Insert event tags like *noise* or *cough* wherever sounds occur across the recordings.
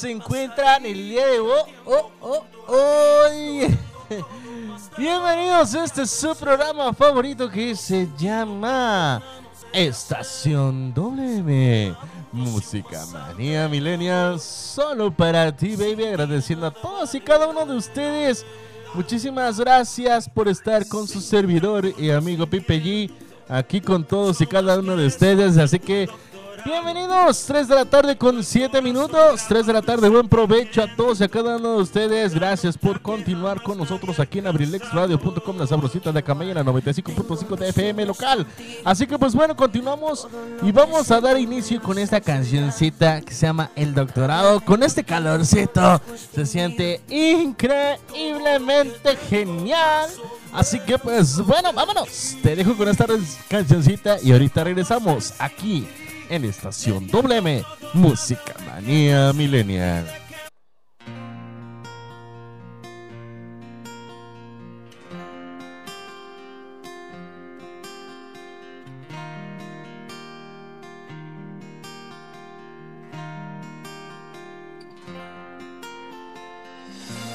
Se encuentran el día de hoy? Oh, oh, hoy? *laughs* Bienvenidos a este su programa favorito que se llama Estación WM. Música Manía Millennial, solo para ti, baby. Agradeciendo a todos y cada uno de ustedes. Muchísimas gracias por estar con su servidor y amigo Pipe G. Aquí con todos y cada uno de ustedes. Así que, bienvenidos. 3 de la tarde con 7 minutos. 3 de la tarde, buen provecho a todos y a cada uno de ustedes. Gracias por continuar con nosotros aquí en abrilexradio.com, la sabrosita de Camaya, la 95.5 de FM local. Así que, pues bueno, continuamos y vamos a dar inicio con esta cancioncita que se llama El Doctorado. Con este calorcito se siente increíblemente genial. Así que pues bueno, vámonos. Te dejo con esta cancioncita y ahorita regresamos aquí en Estación WM Música Manía Millennial.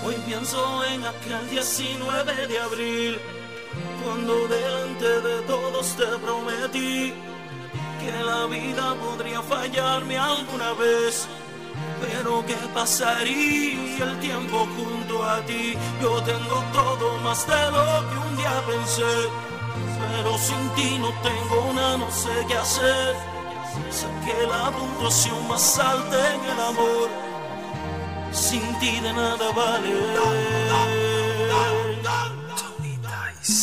Hoy pienso en aquel 19 de abril, cuando delante de todos te prometí que la vida podría fallarme alguna vez. Pero qué pasaría el tiempo junto a ti. Yo tengo todo más de lo que un día pensé. Pero sin ti no tengo nada, no sé qué hacer. Saqué la puntuación más alta en el amor sin ti de nada vale.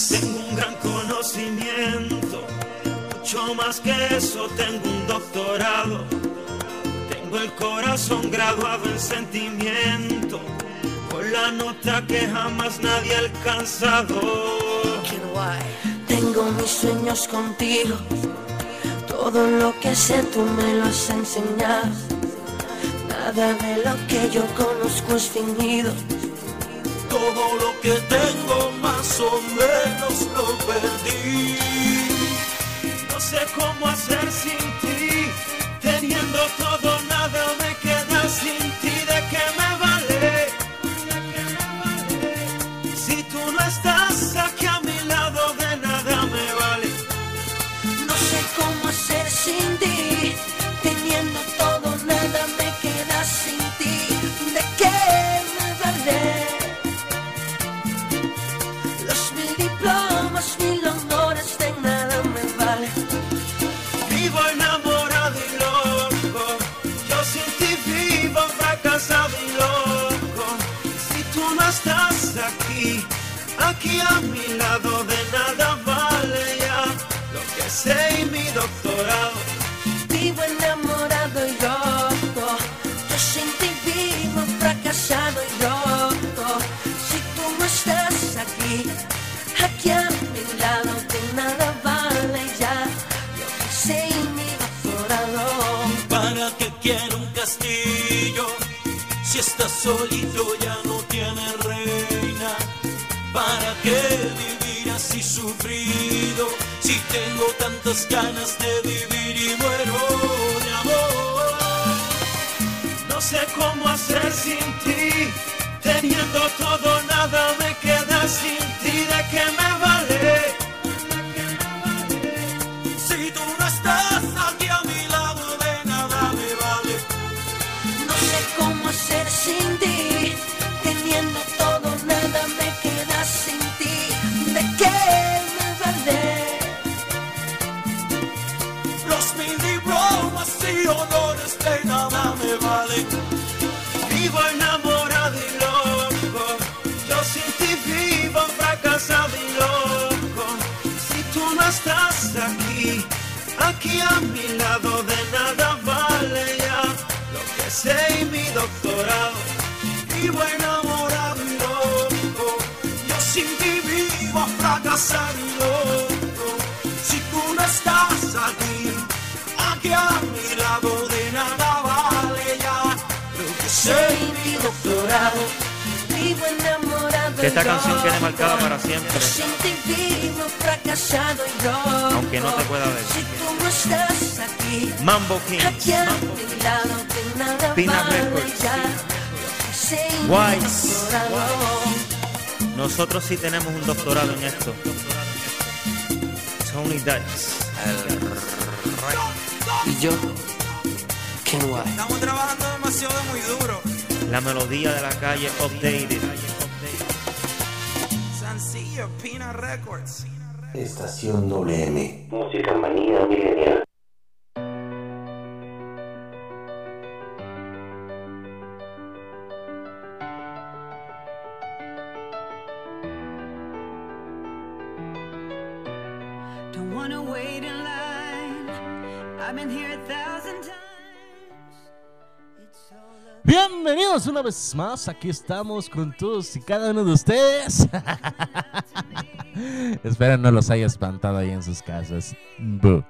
Tengo un gran conocimiento, mucho más que eso, tengo un doctorado. Tengo el corazón graduado en sentimiento, con la nota que jamás nadie ha alcanzado. Tengo mis sueños contigo. Todo lo que sé tú me lo has enseñado. Nada de lo que yo conozco es fingido. Todo lo que tengo más o menos lo perdí. Sé cómo hacer sin ti. Teniendo todo, nada me queda sin ti. Solito ya no tiene reina. ¿Para qué vivir así sufrido? Si tengo tantas ganas de vivir y muero de amor. No sé cómo hacer sin ti. Teniendo todo, nada esta canción quede marcada para siempre. Aunque no te pueda ver. Mambo nada Pina Records. Wise. Nosotros sí tenemos un doctorado en esto. Tony Dice. Y yo, Ken White. Estamos trabajando demasiado muy duro. La melodía de la calle updated. Records. Estación WM. Música manía milenial. Don't wanna wait in line. I've been here a thousand times. It's all a Bienvenidos una vez más, aquí estamos con todos y cada uno de ustedes. *laughs* Espero no los haya espantado ahí en sus casas. *laughs*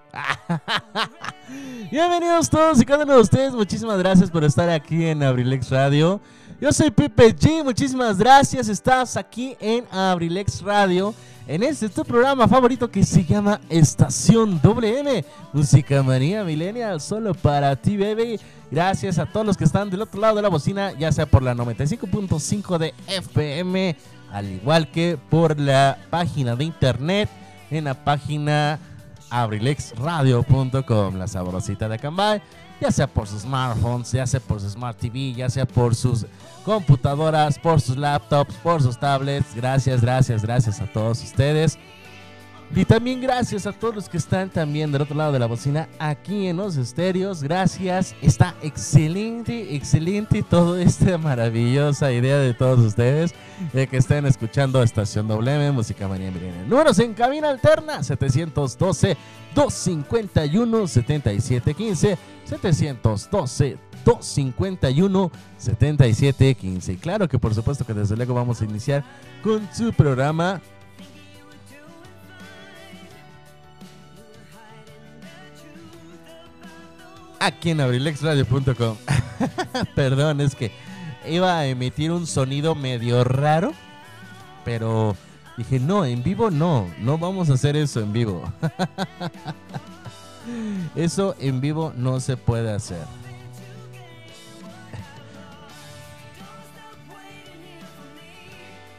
Bienvenidos todos y cada uno de ustedes, muchísimas gracias por estar aquí en Abrilex Radio. Yo soy Pipe G, muchísimas gracias, estás aquí en Abrilex Radio. En este tu programa favorito que se llama Estación WM, Música Manía Millennial, solo para ti, baby. Gracias a todos los que están del otro lado de la bocina, ya sea por la 95.5 de FM, al igual que por la página de internet, en la página abrilexradio.com, la sabrosita de Cambay, ya sea por sus smartphones, ya sea por su smart TV, ya sea por sus computadoras, por sus laptops, por sus tablets. Gracias, gracias, gracias a todos ustedes. Y también gracias a todos los que están también del otro lado de la bocina aquí en los estéreos. Gracias. Está excelente, excelente todo esta maravillosa idea de todos ustedes de que estén escuchando Estación WM, Música Manía Milenial. Números en cabina alterna 712 251 7715 712 251 7715. Y claro que por supuesto que desde luego vamos a iniciar con su programa aquí en abrilexradio.com. *laughs* Perdón, es que iba a emitir un sonido medio raro, pero dije, no, en vivo no, no vamos a hacer eso en vivo. *laughs* eso en vivo no se puede hacer.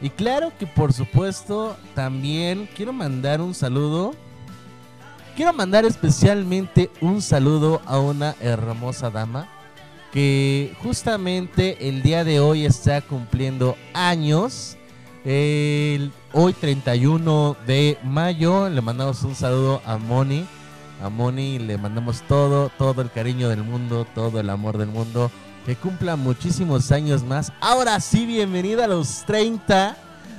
Y claro que por supuesto también quiero mandar un saludo Quiero mandar especialmente un saludo a una hermosa dama que justamente el día de hoy está cumpliendo años. El- hoy 31 de mayo le mandamos un saludo a Moni. A Moni le mandamos todo, todo el cariño del mundo, todo el amor del mundo. Que cumpla muchísimos años más. Ahora sí, bienvenida a los 30,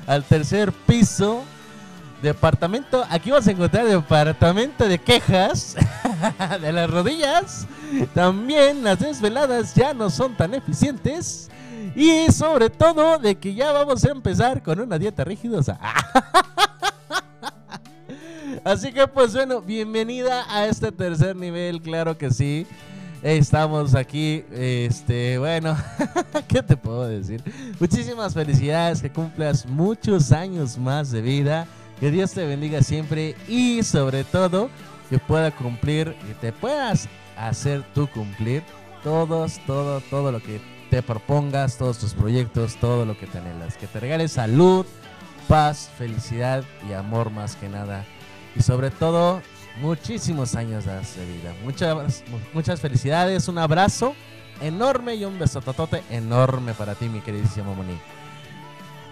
al tercer piso. Departamento, aquí vas a encontrar departamento de quejas *laughs* de las rodillas. También las desveladas ya no son tan eficientes. Y sobre todo de que ya vamos a empezar con una dieta rigidosa. *laughs* Así que pues bueno, bienvenida a este tercer nivel, claro que sí. Estamos aquí, este, bueno, *laughs* ¿qué te puedo decir? Muchísimas felicidades, que cumplas muchos años más de vida, Que Dios te bendiga siempre y sobre todo que pueda cumplir, que te puedas hacer tú cumplir todos, todo, todo lo que te propongas, todos tus proyectos, todo lo que te anhelas. Que te regales salud, paz, felicidad y amor más que nada. Y sobre todo, muchísimos años de vida. Muchas, muchas felicidades, un abrazo enorme y un besototote enorme para ti, mi queridísimo Moni.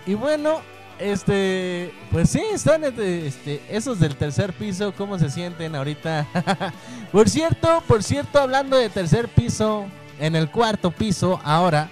Y bueno, este, pues sí, están este, este, esos del tercer piso, ¿cómo se sienten ahorita? *laughs* por cierto, por cierto, hablando de tercer piso, en el cuarto piso, ahora,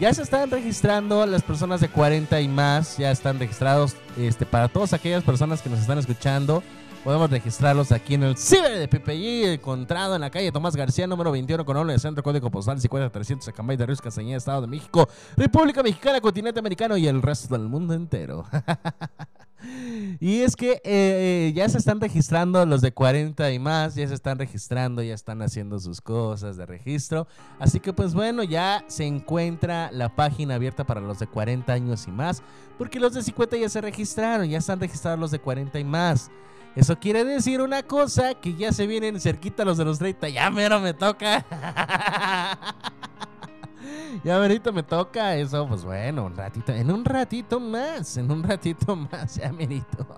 ya se están registrando las personas de 40 y más, ya están registrados, este, para todas aquellas personas que nos están escuchando. Podemos registrarlos aquí en el Ciber de PPI, encontrado en la calle Tomás García, número 21, con de Centro Código Postal 50300, Acambay de Ríos, Castañeda, Estado de México, República Mexicana, continente americano y el resto del mundo entero. *laughs* y es que eh, ya se están registrando los de 40 y más, ya se están registrando, ya están haciendo sus cosas de registro. Así que pues bueno, ya se encuentra la página abierta para los de 40 años y más, porque los de 50 ya se registraron, ya están registrados los de 40 y más. Eso quiere decir una cosa, que ya se vienen cerquita los de los 30. Ya mero me toca. *laughs* ya merito me toca eso. Pues bueno, un ratito, en un ratito más, en un ratito más, ya merito. *laughs*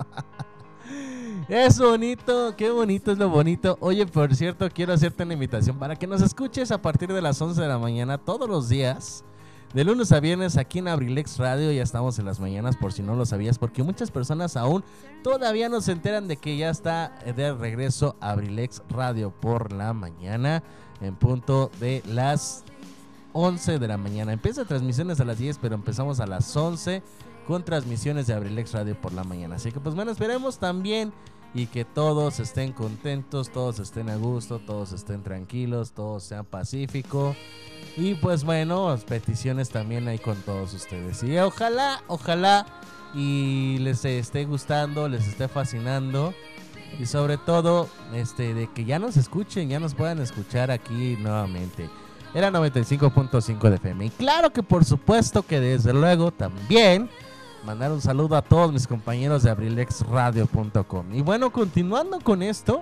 Es bonito, qué bonito es lo bonito. Oye, por cierto, quiero hacerte una invitación para que nos escuches a partir de las 11 de la mañana todos los días de lunes a viernes aquí en Abrilex Radio ya estamos en las mañanas por si no lo sabías porque muchas personas aún todavía no se enteran de que ya está de regreso Abrilex Radio por la mañana en punto de las 11 de la mañana. Empieza transmisiones a las 10 pero empezamos a las 11 con transmisiones de Abrilex Radio por la mañana. Así que pues bueno, esperemos también y que todos estén contentos, todos estén a gusto, todos estén tranquilos, todos sean pacíficos. Y pues bueno, peticiones también hay con todos ustedes. Y ojalá, ojalá y les esté gustando, les esté fascinando. Y sobre todo, este, de que ya nos escuchen, ya nos puedan escuchar aquí nuevamente. Era 95.5 de FM. Y claro que por supuesto que desde luego también mandar un saludo a todos mis compañeros de abrilexradio.com. Y bueno, continuando con esto,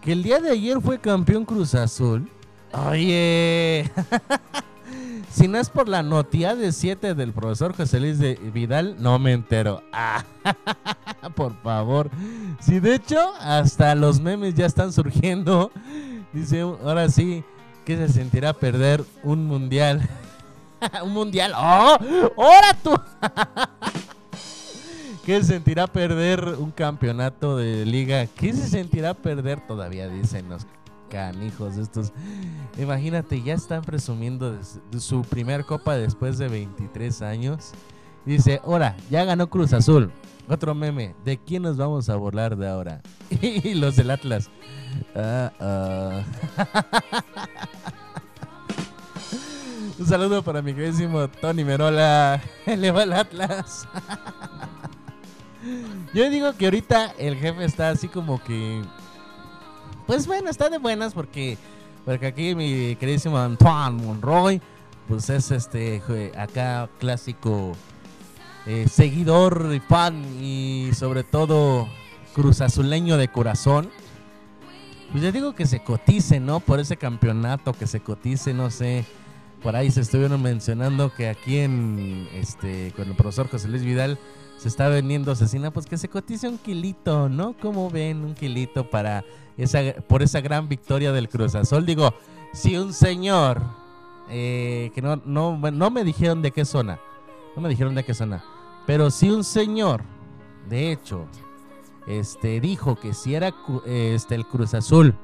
que el día de ayer fue campeón Cruz Azul. Oye, *laughs* si no es por la noticia de 7 del profesor José Luis de Vidal, no me entero. *laughs* Por favor. Si de hecho, hasta los memes ya están surgiendo. *laughs* Dice, ahora sí, que se sentirá perder un mundial. un mundial. ¡Oh! ¡Ahora tú! ¿Qué se sentirá perder un campeonato de liga? ¿Qué se sentirá perder todavía? Dicen los canijos estos. Imagínate, ya están presumiendo su primer copa después de 23 años. Dice, ahora, ya ganó Cruz Azul. Otro meme, ¿de quién nos vamos a burlar de ahora? *laughs* y los del Atlas. *laughs* Un saludo para mi queridísimo Tony Merola. *laughs* Eleva el Atlas. Yo digo que ahorita el jefe está así como que pues bueno, está de buenas porque, porque aquí mi queridísimo Antoine Monroy, pues es este acá clásico eh, seguidor y fan y sobre todo cruzazuleño de corazón. Pues yo digo que se cotice, ¿no? Por ese campeonato, que se cotice, no sé. Por ahí se estuvieron mencionando que aquí en este con el profesor José Luis Vidal se está vendiendo asesina, pues que se cotice un kilito, ¿no? Como ven, un kilito para esa, por esa gran victoria del Cruz Azul. Digo, si un señor, eh, que no, no, no me dijeron de qué zona, no me dijeron de qué zona, pero si un señor, de hecho, este, dijo que si era este, el Cruz Azul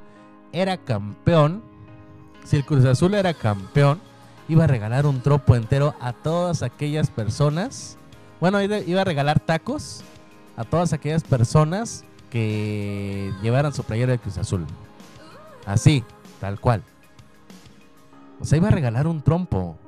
era campeón, si el Cruz Azul era campeón, iba a regalar un tropo entero a todas aquellas personas. Bueno, iba a regalar tacos a todas aquellas personas que llevaran su playera de Cruz Azul. Así, tal cual. O sea, iba a regalar un trompo.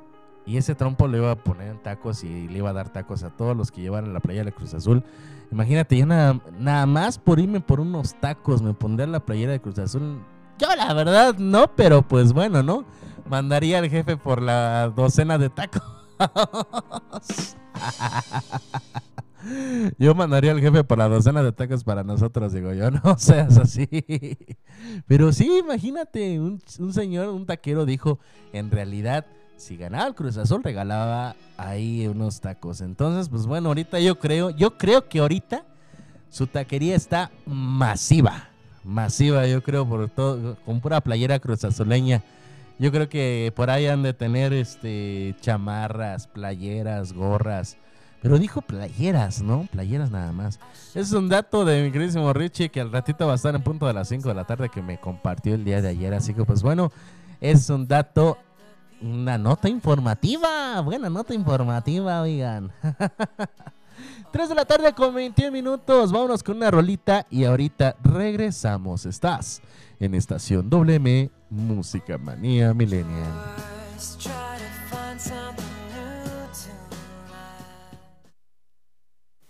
Y ese trompo lo iba a poner en tacos y le iba a dar tacos a todos los que llevaran la playera de Cruz Azul. Imagínate, yo nada, nada más por irme por unos tacos me pondría la playera de Cruz Azul. Yo la verdad no, pero pues bueno, ¿no? Mandaría al jefe por la docena de tacos. *laughs* Yo mandaría al jefe para docena de tacos para nosotros, digo yo, no *laughs* seas así. Pero sí, imagínate, un, un señor, un taquero dijo, en realidad, si ganaba el Cruz Azul, regalaba ahí unos tacos. Entonces, pues bueno, ahorita yo creo, yo creo que ahorita su taquería está masiva. Masiva, yo creo, por todo, con pura playera cruzazuleña. Yo creo que por ahí han de tener este chamarras, playeras, gorras. Pero dijo playeras, ¿no? Playeras nada más. Es un dato de mi queridísimo Richie que al ratito va a estar en punto de las 5 de la tarde que me compartió el día de ayer. Así que pues bueno, es un dato, una nota informativa. Buena nota informativa, oigan. *laughs* 3 de la tarde con 21 minutos. Vámonos con una rolita y ahorita regresamos. Estás en Estación WM Música Manía Millennial.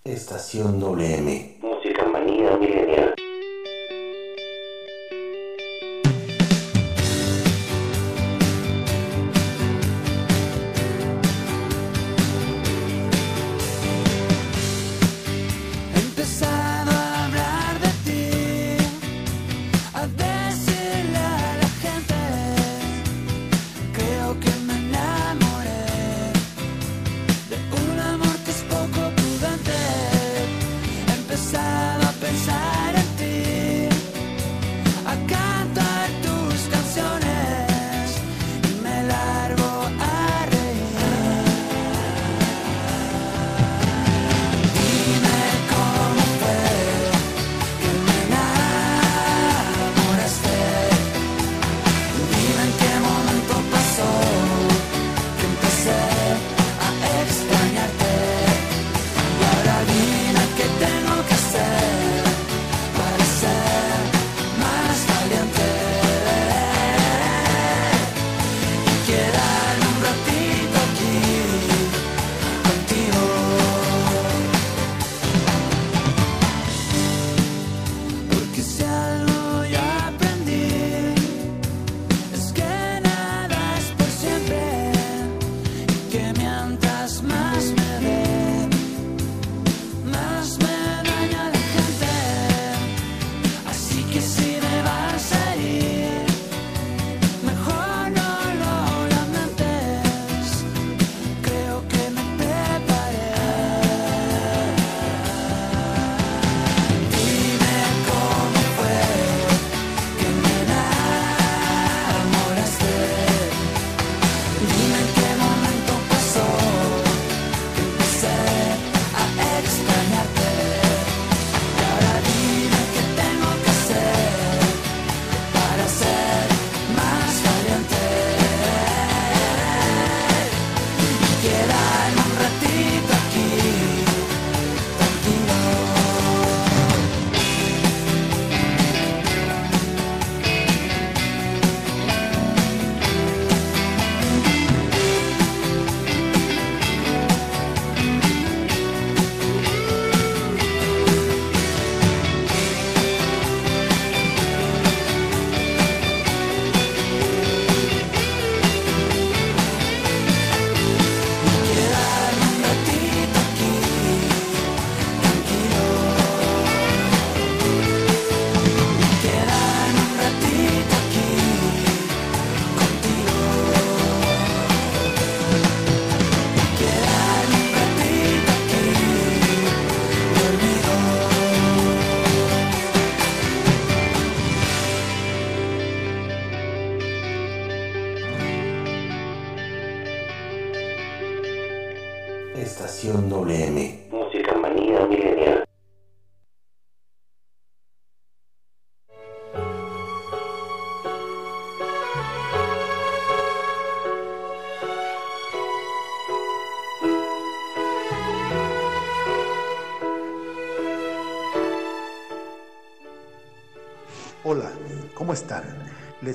Estación WM. Música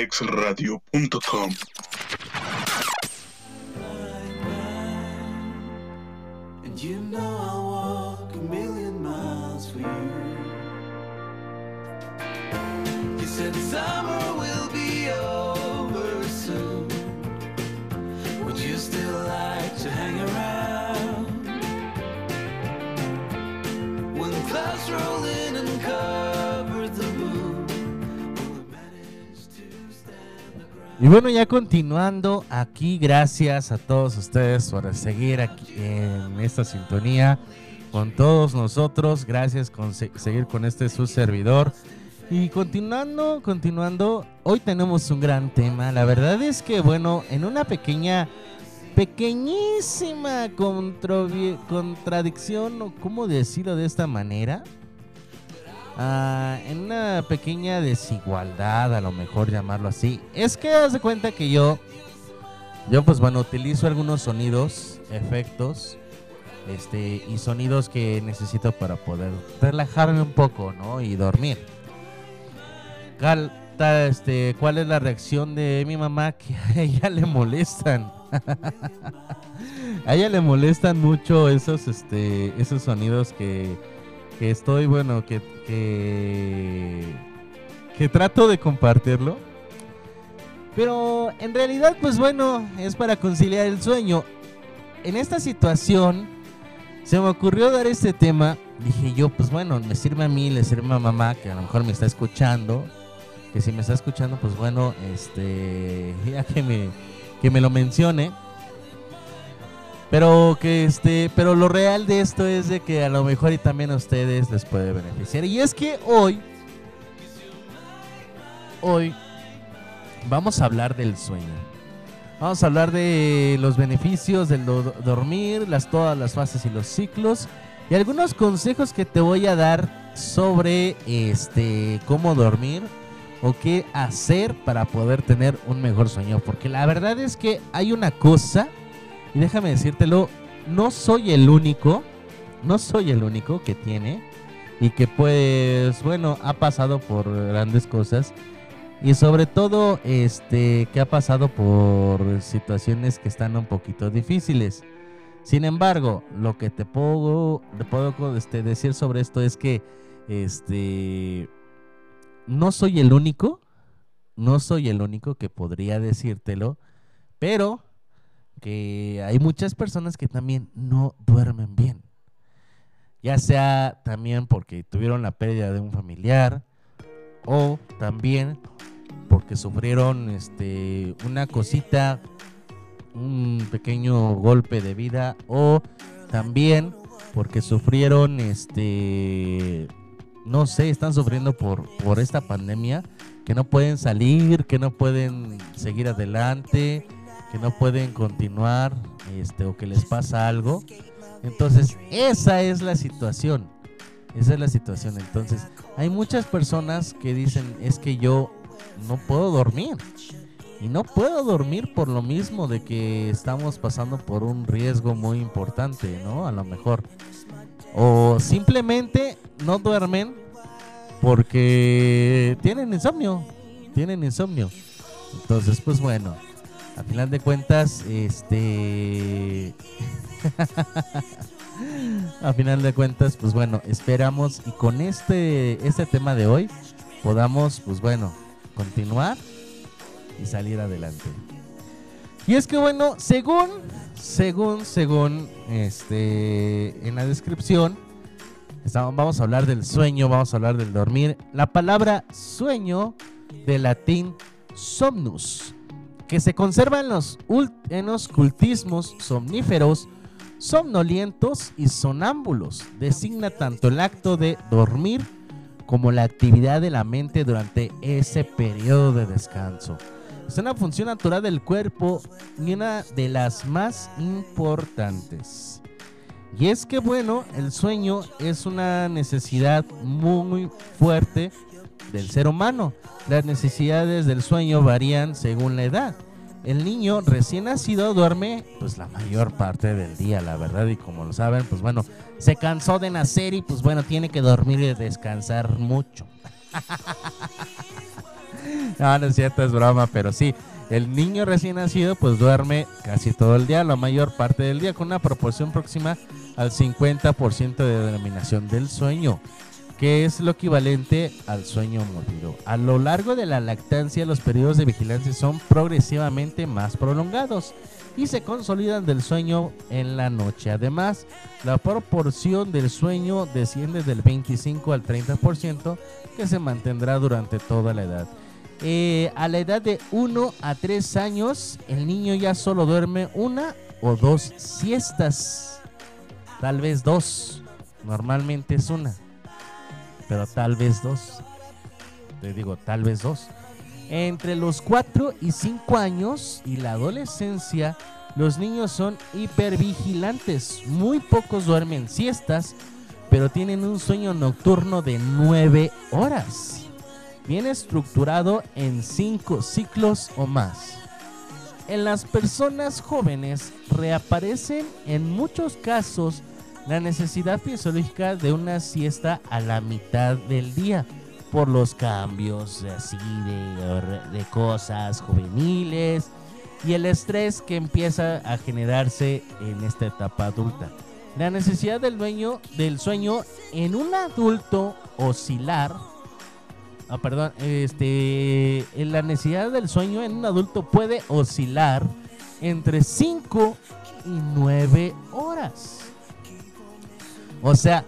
abrilexradio.com bueno, ya continuando aquí, gracias a todos ustedes por seguir aquí en esta sintonía con todos nosotros. Gracias por seguir con este su servidor. Y continuando, continuando, hoy tenemos un gran tema. La verdad es que, bueno, en una pequeña, pequeñísima contradicción, o cómo decirlo de esta manera, Ah, en una pequeña desigualdad, a lo mejor llamarlo así. Es que haz de cuenta que yo, yo pues bueno, utilizo algunos sonidos, efectos, este, y sonidos que necesito para poder relajarme un poco, ¿no? Y dormir. Cal- ta- este, ¿Cuál es la reacción de mi mamá? *laughs* Que a ella le molestan. *laughs* a ella le molestan mucho esos, este, esos sonidos que, que estoy, bueno, que, que, trato de compartirlo. Pero en realidad, pues bueno, es para conciliar el sueño. En esta situación, se me ocurrió dar este tema. Dije yo, pues bueno, me sirve a mí, le sirve a mamá, que a lo mejor me está escuchando. Que si me está escuchando, pues bueno, este, *laughs* ya que me, que me lo mencione. Pero que este, pero lo real de esto es de que a lo mejor y también a ustedes les puede beneficiar. Y es que hoy, hoy vamos a hablar del sueño. Vamos a hablar de los beneficios del do- dormir, las todas las fases y los ciclos y algunos consejos que te voy a dar sobre este cómo dormir o qué hacer para poder tener un mejor sueño, porque la verdad es que hay una cosa y déjame decírtelo, no soy el único, no soy el único que tiene y que pues bueno, ha pasado por grandes cosas y sobre todo este que ha pasado por situaciones que están un poquito difíciles. Sin embargo, lo que te puedo, te puedo este, decir sobre esto es que este no soy el único, no soy el único que podría decírtelo, pero que hay muchas personas que también no duermen bien. Ya sea también porque tuvieron la pérdida de un familiar o también porque sufrieron este una cosita, un pequeño golpe de vida o también porque sufrieron este no sé, están sufriendo por por esta pandemia que no pueden salir, que no pueden seguir adelante, que no pueden continuar este o que les pasa algo. Entonces, esa es la situación. Esa es la situación. Entonces, hay muchas personas que dicen, es que yo no puedo dormir. Y no puedo dormir por lo mismo de que estamos pasando por un riesgo muy importante, ¿no? A lo mejor. O simplemente no duermen porque tienen insomnio. Tienen insomnio. Entonces, pues bueno, a final de cuentas, este... *laughs* a final de cuentas, pues bueno, esperamos y con este, este tema de hoy podamos, pues bueno, continuar y salir adelante. Y es que bueno, según, según, según, este, en la descripción, estamos, vamos a hablar del sueño, vamos a hablar del dormir. La palabra sueño, de latín somnus, que se conserva en los, cultismos somníferos, somnolientos y sonámbulos. Designa tanto el acto de dormir como la actividad de la mente durante ese periodo de descanso. Es una función natural del cuerpo y una de las más importantes. Y es que bueno, el sueño es una necesidad muy fuerte del ser humano. Las necesidades del sueño varían según la edad. el niño recién nacido duerme pues la mayor parte del día, la verdad, y como lo saben, pues bueno, se cansó de nacer y pues bueno, tiene que dormir y descansar mucho. *laughs* no, no es cierto, es broma, pero sí, el niño recién nacido pues duerme casi todo el día, la mayor parte del día, con una proporción próxima al 50% de denominación del sueño que es lo equivalente al sueño mórbido. A lo largo de la lactancia, los periodos de vigilancia son progresivamente más prolongados y se consolidan del sueño en la noche. Además, la proporción del sueño desciende del 25 al 30% que se mantendrá durante toda la edad. Eh, a la edad de 1 a 3 años, el niño ya solo duerme una o dos siestas. Tal vez dos. Normalmente es una pero tal vez dos. Te digo, tal vez dos. Entre los 4 y 5 años y la adolescencia, los niños son hipervigilantes. Muy pocos duermen siestas, pero tienen un sueño nocturno de 9 horas. Bien estructurado en 5 ciclos o más. En las personas jóvenes reaparecen en muchos casos la necesidad fisiológica de una siesta a la mitad del día por los cambios así de, de cosas juveniles y el estrés que empieza a generarse en esta etapa adulta. La necesidad del dueño del sueño en un adulto oscilar Ah, perdón, este, la necesidad del sueño en un adulto puede oscilar entre 5 y 9 horas. O sea,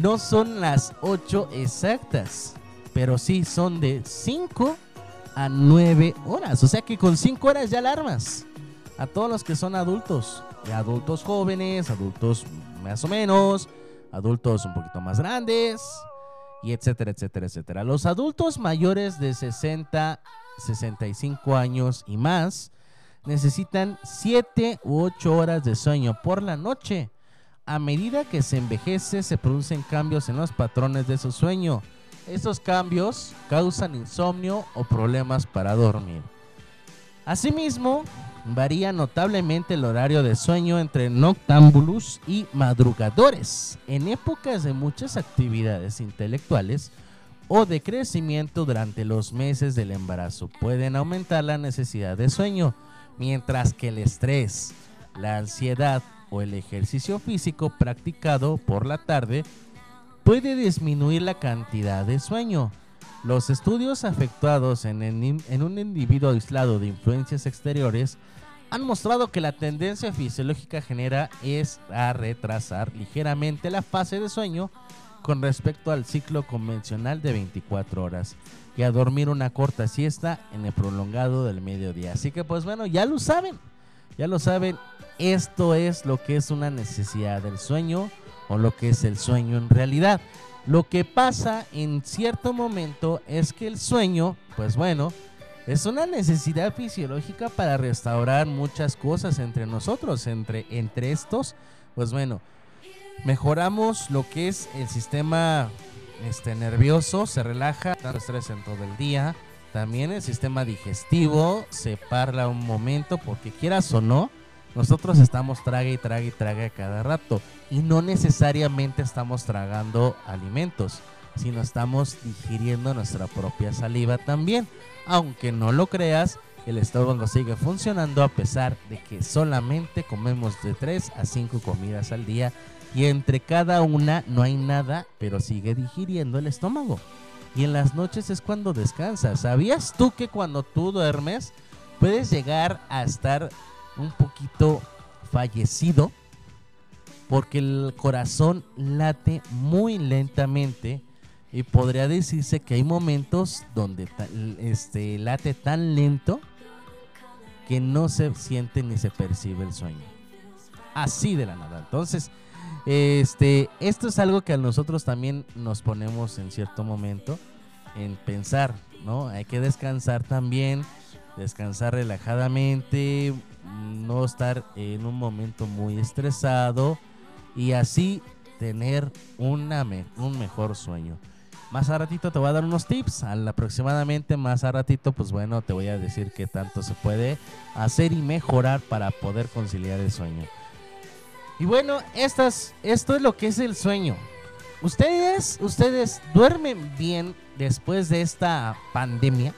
no son las 8 exactas, pero sí son de 5 a 9 horas. O sea que con 5 horas ya alarmas a todos los que son adultos, adultos jóvenes, adultos más o menos, adultos un poquito más grandes, y etcétera, etcétera, etcétera. Los adultos mayores de 60, 65 años y más necesitan 7 u 8 horas de sueño por la noche a medida que se envejece se producen cambios en los patrones de su sueño. Estos cambios causan insomnio o problemas para dormir. Asimismo, varía notablemente el horario de sueño entre noctámbulos y madrugadores. En épocas de muchas actividades intelectuales o de crecimiento durante los meses del embarazo pueden aumentar la necesidad de sueño, mientras que el estrés, la ansiedad o el ejercicio físico practicado por la tarde puede disminuir la cantidad de sueño. Los estudios efectuados en, en, un individuo aislado de influencias exteriores han mostrado que la tendencia fisiológica genera es a retrasar ligeramente la fase de sueño con respecto al ciclo convencional de 24 horas y a dormir una corta siesta en el prolongado del mediodía. Así que pues bueno, ya lo saben, ya lo saben, esto es lo que es una necesidad del sueño o lo que es el sueño en realidad. Lo que pasa en cierto momento es que el sueño, pues bueno, es una necesidad fisiológica para restaurar muchas cosas entre nosotros, entre, entre estos, pues bueno, mejoramos lo que es el sistema este, nervioso, se relaja, tanto estrés en todo el día, también el sistema digestivo se parla un momento porque quieras o no, nosotros estamos traga y traga y traga cada rato y no necesariamente estamos tragando alimentos, sino estamos digiriendo nuestra propia saliva también. Aunque no lo creas, el estómago sigue funcionando a pesar de que solamente comemos de 3 a 5 comidas al día y entre cada una no hay nada, pero sigue digiriendo el estómago. Y en las noches es cuando descansas. ¿Sabías tú que cuando tú duermes puedes llegar a estar un poquito fallecido porque el corazón late muy lentamente y podría decirse que hay momentos donde este late tan lento que no se siente ni se percibe el sueño. Así de la nada. Entonces, este, esto es algo que a nosotros también nos ponemos en cierto momento en pensar, ¿no? Hay que descansar también, descansar relajadamente, no estar en un momento muy estresado y así tener una un mejor sueño. Más a ratito te voy a dar unos tips. Al aproximadamente más a ratito, pues bueno, te voy a decir qué tanto se puede hacer y mejorar para poder conciliar el sueño. Y bueno, estas, esto es lo que es el sueño. Ustedes, ustedes duermen bien después de esta pandemia.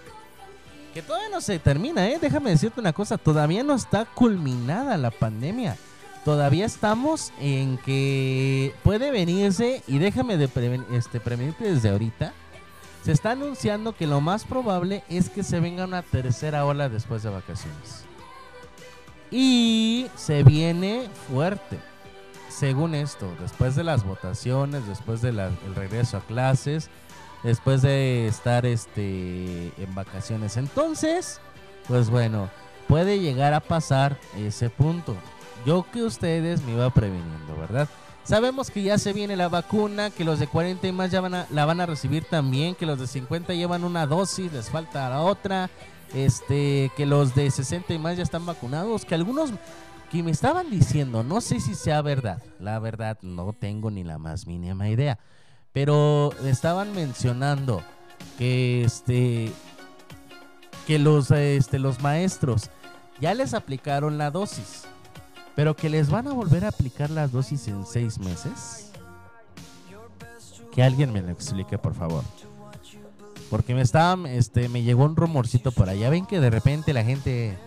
Todavía no se termina, ¿eh? Déjame decirte una cosa, todavía no está culminada la pandemia. Todavía estamos en que puede venirse, y déjame de preven- este, prevenirte desde ahorita, se está anunciando que lo más probable es que se venga una tercera ola después de vacaciones. Y se viene fuerte. Según esto, después de las votaciones, después del regreso a clases, después de estar este en vacaciones. Entonces, pues bueno, puede llegar a pasar ese punto. Yo que ustedes me iba previniendo, ¿verdad? Sabemos que ya se viene la vacuna, que los de 40 y más ya van a, la van a recibir también, que los de 50 llevan una dosis, les falta la otra, este, que los de 60 y más ya están vacunados, que algunos que me estaban diciendo, no sé si sea verdad, la verdad no tengo ni la más mínima idea, pero estaban mencionando que este que los este los maestros ya les aplicaron la dosis, pero que les van a volver a aplicar la dosis en seis meses. Que alguien me lo explique, por favor. Porque me estaba, este, me llegó un rumorcito por allá. Ven que de repente la gente,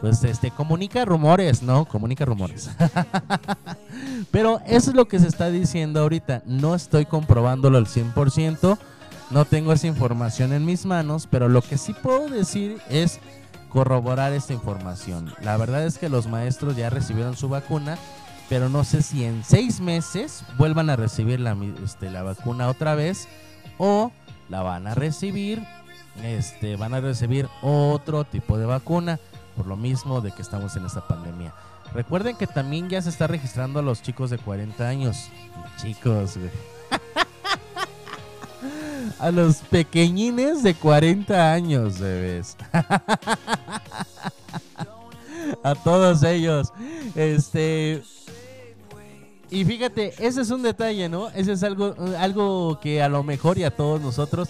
pues, este, comunica rumores, ¿no? Comunica rumores. *laughs* Pero eso es lo que se está diciendo ahorita. No estoy comprobándolo al 100%. No tengo esa información en mis manos. Pero lo que sí puedo decir es corroborar esta información. La verdad es que los maestros ya recibieron su vacuna. Pero no sé si en seis meses vuelvan a recibir la, este, vacuna otra vez. O la van a recibir. Este, van a recibir otro tipo de vacuna. Por lo mismo de que estamos en esta pandemia. Recuerden que también ya se está registrando a los chicos de 40 años. Chicos, güey. *laughs* A los pequeñines de 40 años, bebés. *laughs* A todos ellos. Este. Y fíjate, ese es un detalle, ¿no? Ese es algo, algo que a lo mejor y a todos nosotros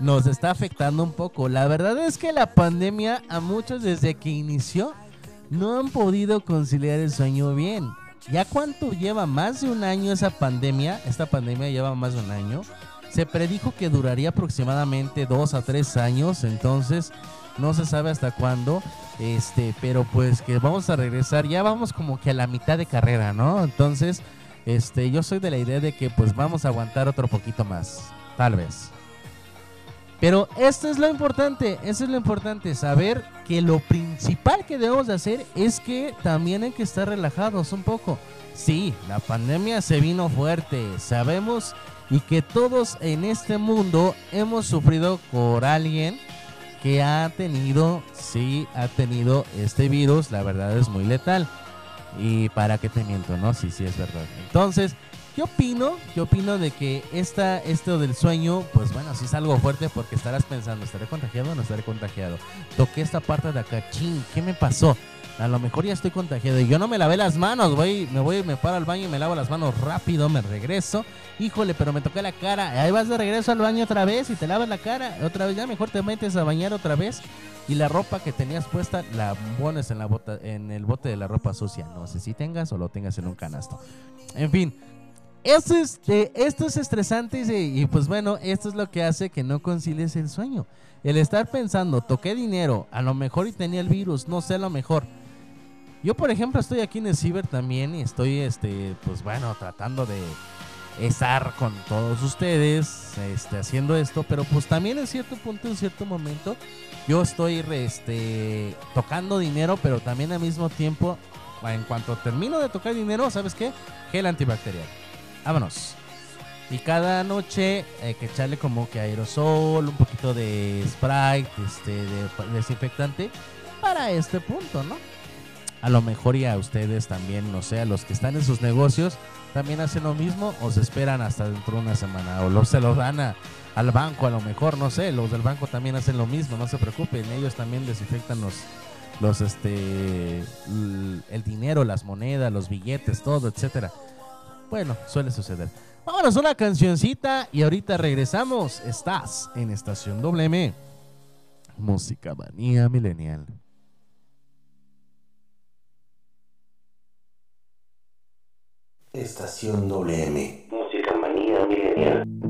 nos está afectando un poco. La verdad es que la pandemia a muchos desde que inició no han podido conciliar el sueño bien. ¿Ya cuánto lleva? Más de un año esa pandemia. Esta pandemia lleva más de un año. Se predijo que duraría aproximadamente dos a tres años. Entonces no se sabe hasta cuándo. Este, pero pues que vamos a regresar. Ya vamos como que a la mitad de carrera, ¿no? Entonces, este, yo soy de la idea de que pues vamos a aguantar otro poquito más. Tal vez. Pero esto es lo importante, eso es lo importante, saber que lo principal que debemos de hacer es que también hay que estar relajados un poco. Sí, la pandemia se vino fuerte, sabemos y que todos en este mundo hemos sufrido por alguien que ha tenido, sí, ha tenido este virus, la verdad es muy letal. Y para qué te miento, ¿no? Sí, sí es verdad. Entonces, ¿Qué opino? ¿Qué opino de que esta, esto del sueño, pues bueno, sí es algo fuerte porque estarás pensando, ¿estaré contagiado o no estaré contagiado? Toqué esta parte de acá, ching, ¿qué me pasó? A lo mejor ya estoy contagiado y yo no me lavé las manos, voy, me voy, me paro al baño y me lavo las manos rápido, me regreso. Híjole, pero me toqué la cara. Ahí vas de regreso al baño otra vez y te lavas la cara. Otra vez, ya mejor te metes a bañar otra vez. Y la ropa que tenías puesta la pones en, la bota, en el bote de la ropa sucia. No sé si tengas o lo tengas en un canasto. En fin, esto es, esto es estresante y, y, pues bueno, esto es lo que hace que no concilies el sueño. El estar pensando, toqué dinero, a lo mejor y tenía el virus, no sé a lo mejor. Yo por ejemplo estoy aquí en el ciber también y estoy, este, pues bueno, tratando de estar con todos ustedes, este, haciendo esto, pero pues también en cierto punto, en cierto momento, yo estoy, este, tocando dinero, pero también al mismo tiempo, en cuanto termino de tocar dinero, ¿sabes qué? Gel antibacterial vámonos. Y cada noche hay que echarle como que aerosol, un poquito de Sprite, este, de desinfectante para este punto, ¿no? A lo mejor y a ustedes también, no sé, a los que están en sus negocios, también hacen lo mismo o se esperan hasta dentro de una semana o lo, se los dan a, al banco a lo mejor, no sé, los del banco también hacen lo mismo, no se preocupen, ellos también desinfectan los, los, este, el dinero, las monedas, los billetes, todo, etcétera. Bueno, suele suceder. Vámonos una cancioncita y ahorita regresamos. Estás en Estación WM. Música Manía Millennial. Estación WM. Música manía milenial.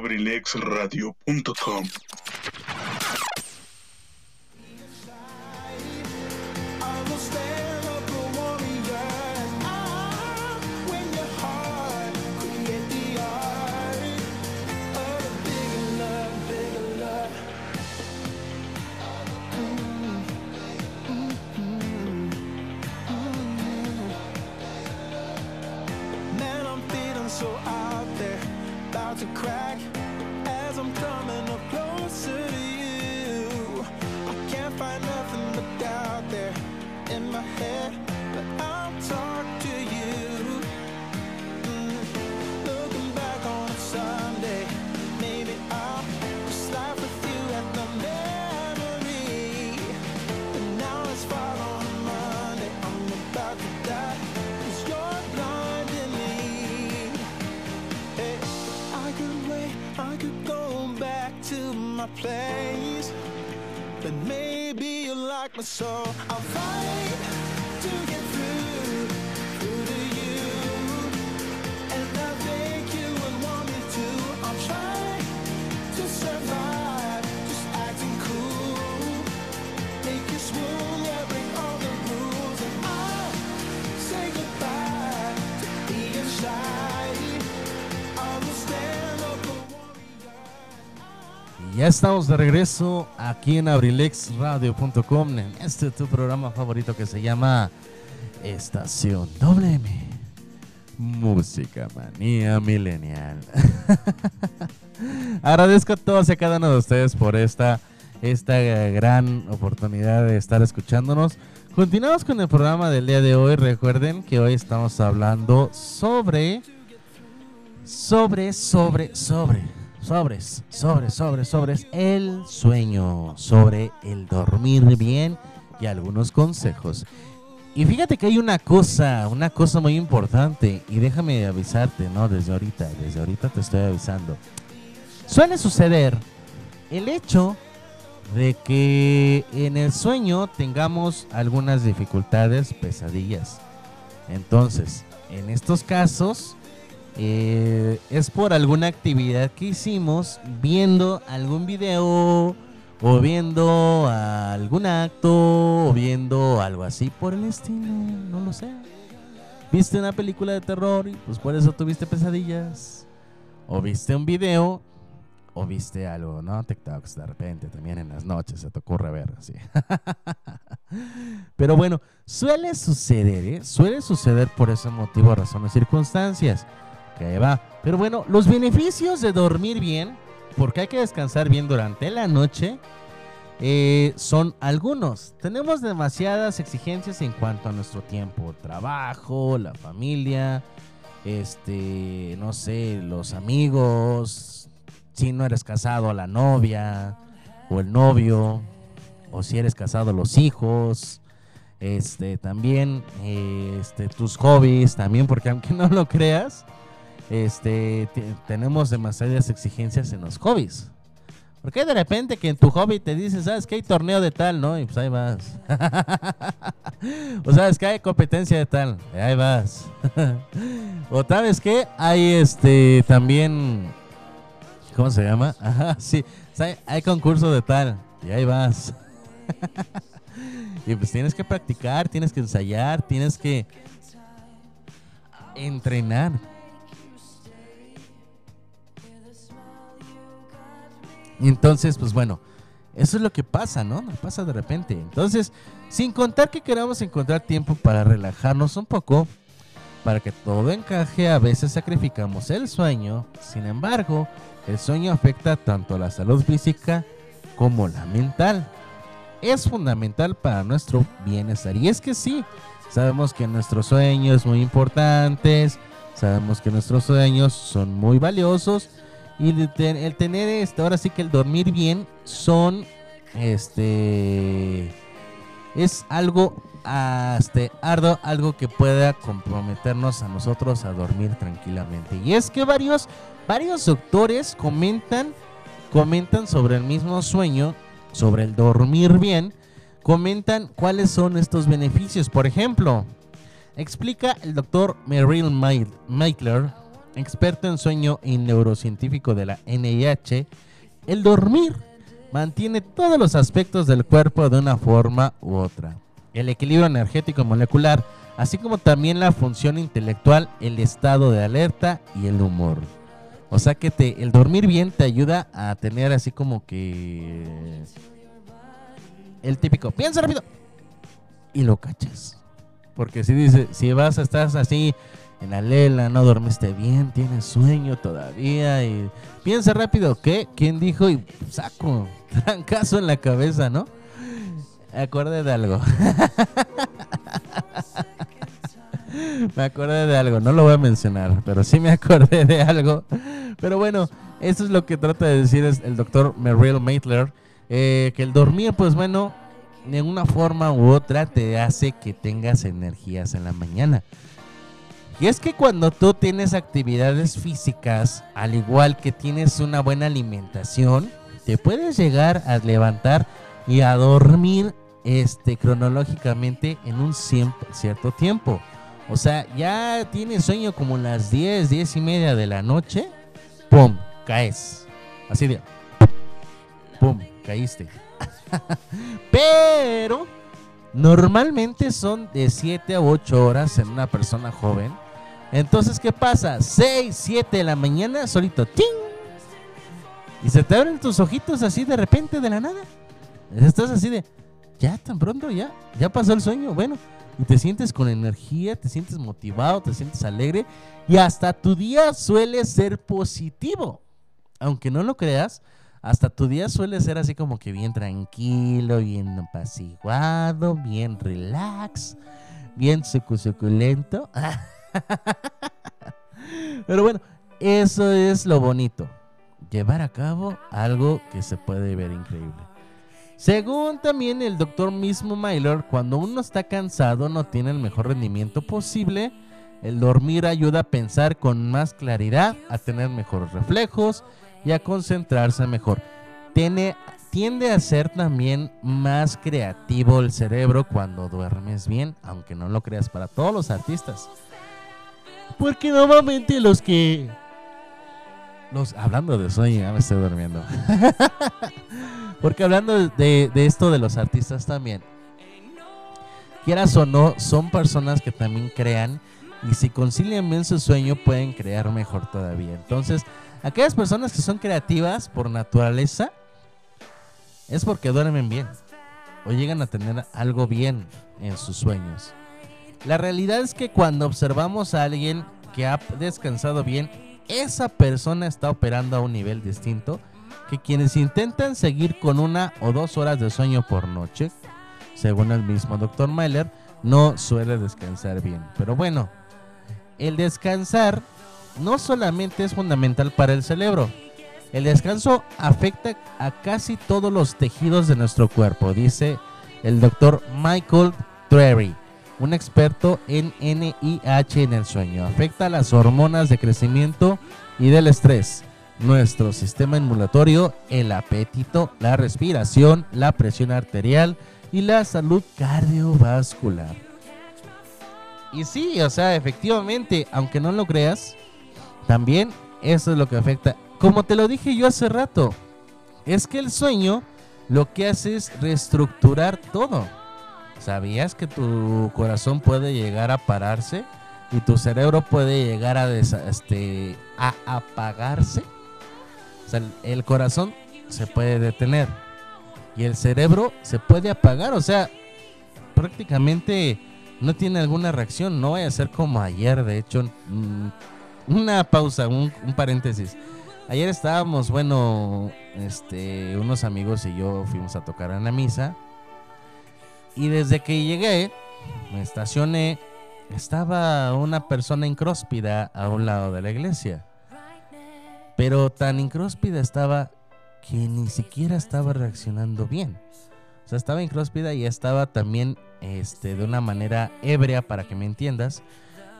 abrilexradio.com estamos de regreso aquí en abrilexradio.com en este tu programa favorito que se llama Estación WM. Música Manía Millennial. *laughs* Agradezco a todos y a cada uno de ustedes por esta, esta gran oportunidad de estar escuchándonos. Continuamos con el programa del día de hoy. Recuerden que hoy estamos hablando sobre, sobre, sobre, sobre, sobres, sobre, sobre, sobres el sueño, sobre el dormir bien y algunos consejos. Y fíjate que hay una cosa, una cosa muy importante y déjame avisarte, ¿no? Desde ahorita, desde ahorita te estoy avisando. Suele suceder el hecho de que en el sueño tengamos algunas dificultades, pesadillas. Entonces, en estos casos, eh, es por alguna actividad que hicimos viendo algún video o viendo algún acto o viendo algo así por el estilo, no lo sé. Viste una película de terror y pues por eso tuviste pesadillas. O viste un video o viste algo, ¿no? TikToks de repente también en las noches se te ocurre ver así. *laughs* Pero bueno, suele suceder, ¿eh? Suele suceder por ese motivo, razones, circunstancias. Que va. Pero bueno, los beneficios de dormir bien, porque hay que descansar bien durante la noche, eh, son algunos. Tenemos demasiadas exigencias en cuanto a nuestro tiempo, trabajo, la familia, este, no sé, los amigos, si no eres casado, la novia o el novio, o si eres casado, los hijos, este, también, eh, este, tus hobbies, también, porque aunque *laughs* no lo creas, este, te- tenemos demasiadas exigencias en los hobbies. Porque de repente que en tu hobby te dices, ¿sabes que hay torneo de tal, no? Y pues ahí vas. *laughs* o sabes que hay competencia de tal, y ahí vas. *laughs* o sabes que hay este también, ¿cómo se llama? *laughs* Ajá, sí, hay concurso de tal, y ahí vas. y pues tienes que practicar, tienes que ensayar, tienes que entrenar. Entonces, pues bueno, eso es lo que pasa, ¿no? Pasa de repente. Entonces, sin contar que queramos encontrar tiempo para relajarnos un poco, para que todo encaje, a veces sacrificamos el sueño. Sin embargo, el sueño afecta tanto a la salud física como la mental. Es fundamental para nuestro bienestar. Y es que sí, sabemos que nuestros sueños muy importantes, sabemos que nuestros sueños son muy valiosos y el tener este, ahora sí que el dormir bien son este es algo ah, este arduo, algo que pueda comprometernos a nosotros a dormir tranquilamente. Y es que varios varios doctores comentan comentan sobre el mismo sueño, sobre el dormir bien, comentan cuáles son estos beneficios. Por ejemplo, explica el doctor Merrill Meitler, experto en sueño y neurocientífico de la NIH, el dormir mantiene todos los aspectos del cuerpo de una forma u otra. El equilibrio energético molecular, así como también la función intelectual, el estado de alerta y el humor. O sea que el dormir bien te ayuda a tener así como que el típico, piensa rápido y lo cachas. Porque si vas, estás así en la lela, no dormiste bien, tienes sueño todavía y piensa rápido, ¿qué? ¿Quién dijo? Y saco, trancazo en la cabeza, ¿no? Acordé de algo. *laughs* me acordé de algo, no lo voy a mencionar, pero sí me acordé de algo. Pero bueno, eso es lo que trata de decir el doctor Merrill Maitler. Eh, que el dormir, pues bueno, de una forma u otra te hace que tengas energías en la mañana. Y es que cuando tú tienes actividades físicas, al igual que tienes una buena alimentación, te puedes llegar a levantar y a dormir este cronológicamente en un cierto tiempo. O sea, ya tienes sueño como las 10, 10 y media de la noche, ¡pum! Caes. Así de, ¡pum! Caíste. *laughs* Pero normalmente son de 7 a 8 horas en una persona joven. Entonces, ¿qué pasa? 6, 7 de la mañana, solito, ¡ting! Y se te abren tus ojitos así de repente, de la nada. Estás así de, ya tan pronto, ya, ya pasó el sueño. Bueno, y te sientes con energía, te sientes motivado, te sientes alegre y hasta tu día suele ser positivo. Aunque no lo creas, hasta tu día suele ser así como que bien tranquilo, bien apaciguado, bien relax, bien suculento. *laughs* *laughs* Pero bueno, eso es lo bonito. Llevar a cabo algo que se puede ver increíble. Según también el doctor mismo Myler, cuando uno está cansado no tiene el mejor rendimiento posible. El dormir ayuda a pensar con más claridad, a tener mejores reflejos y a concentrarse mejor. Tiene, tiende a ser también más creativo el cerebro cuando duermes bien, aunque no lo creas para todos los artistas. Porque normalmente los que... Los, hablando de sueño, ya me estoy durmiendo. *laughs* Porque hablando de, de esto de los artistas también, quieras o no, son personas que también crean y si concilian bien su sueño pueden crear mejor todavía. Entonces, aquellas personas que son creativas por naturaleza es porque duermen bien o llegan a tener algo bien en sus sueños. La realidad es que cuando observamos a alguien que ha descansado bien, esa persona está operando a un nivel distinto que quienes intentan seguir con una o dos horas de sueño por noche, según el mismo Dr. Myler, no suele descansar bien. Pero bueno, el descansar no solamente es fundamental para el cerebro, el descanso afecta a casi todos los tejidos de nuestro cuerpo, dice el doctor Michael Trery, un experto en NIH en el sueño. Afecta a las hormonas de crecimiento y del estrés, nuestro sistema inmunatorio, el apetito, la respiración, la presión arterial y la salud cardiovascular. Y sí, o sea, efectivamente, aunque no lo creas, también eso es lo que afecta. Como te lo dije yo hace rato, es que el sueño lo que hace es reestructurar todo. ¿Sabías que tu corazón puede llegar a pararse y tu cerebro puede llegar a, este, a apagarse? O sea, el corazón se puede detener y el cerebro se puede apagar. O sea, prácticamente no tiene alguna reacción. No vaya a ser como ayer, de hecho. Mm, una pausa, un, un paréntesis. Ayer estábamos, bueno, este, unos amigos y yo fuimos a tocar en la misa. Y desde que llegué, me estacioné, estaba una persona incróspida a un lado de la iglesia. Pero tan incróspida estaba que ni siquiera estaba reaccionando bien. O sea, estaba incróspida y estaba también este, de una manera ebria, para que me entiendas.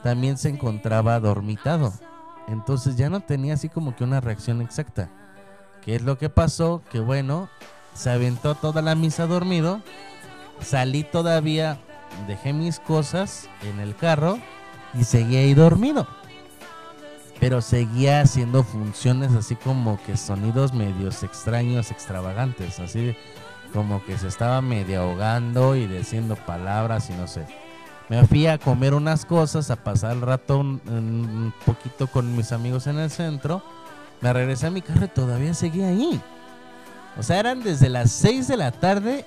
También se encontraba dormitado. Entonces ya no tenía así como que una reacción exacta. ¿Qué es lo que pasó? Que bueno, se aventó toda la misa dormido. Salí todavía, dejé mis cosas en el carro y seguía ahí dormido. Pero seguía haciendo funciones así como que sonidos medios extraños, extravagantes, así como que se estaba medio ahogando y diciendo palabras y no sé. Me fui a comer unas cosas, a pasar el rato un, un poquito con mis amigos en el centro. Me regresé a mi carro y todavía seguía ahí. O sea, eran desde las 6 de la tarde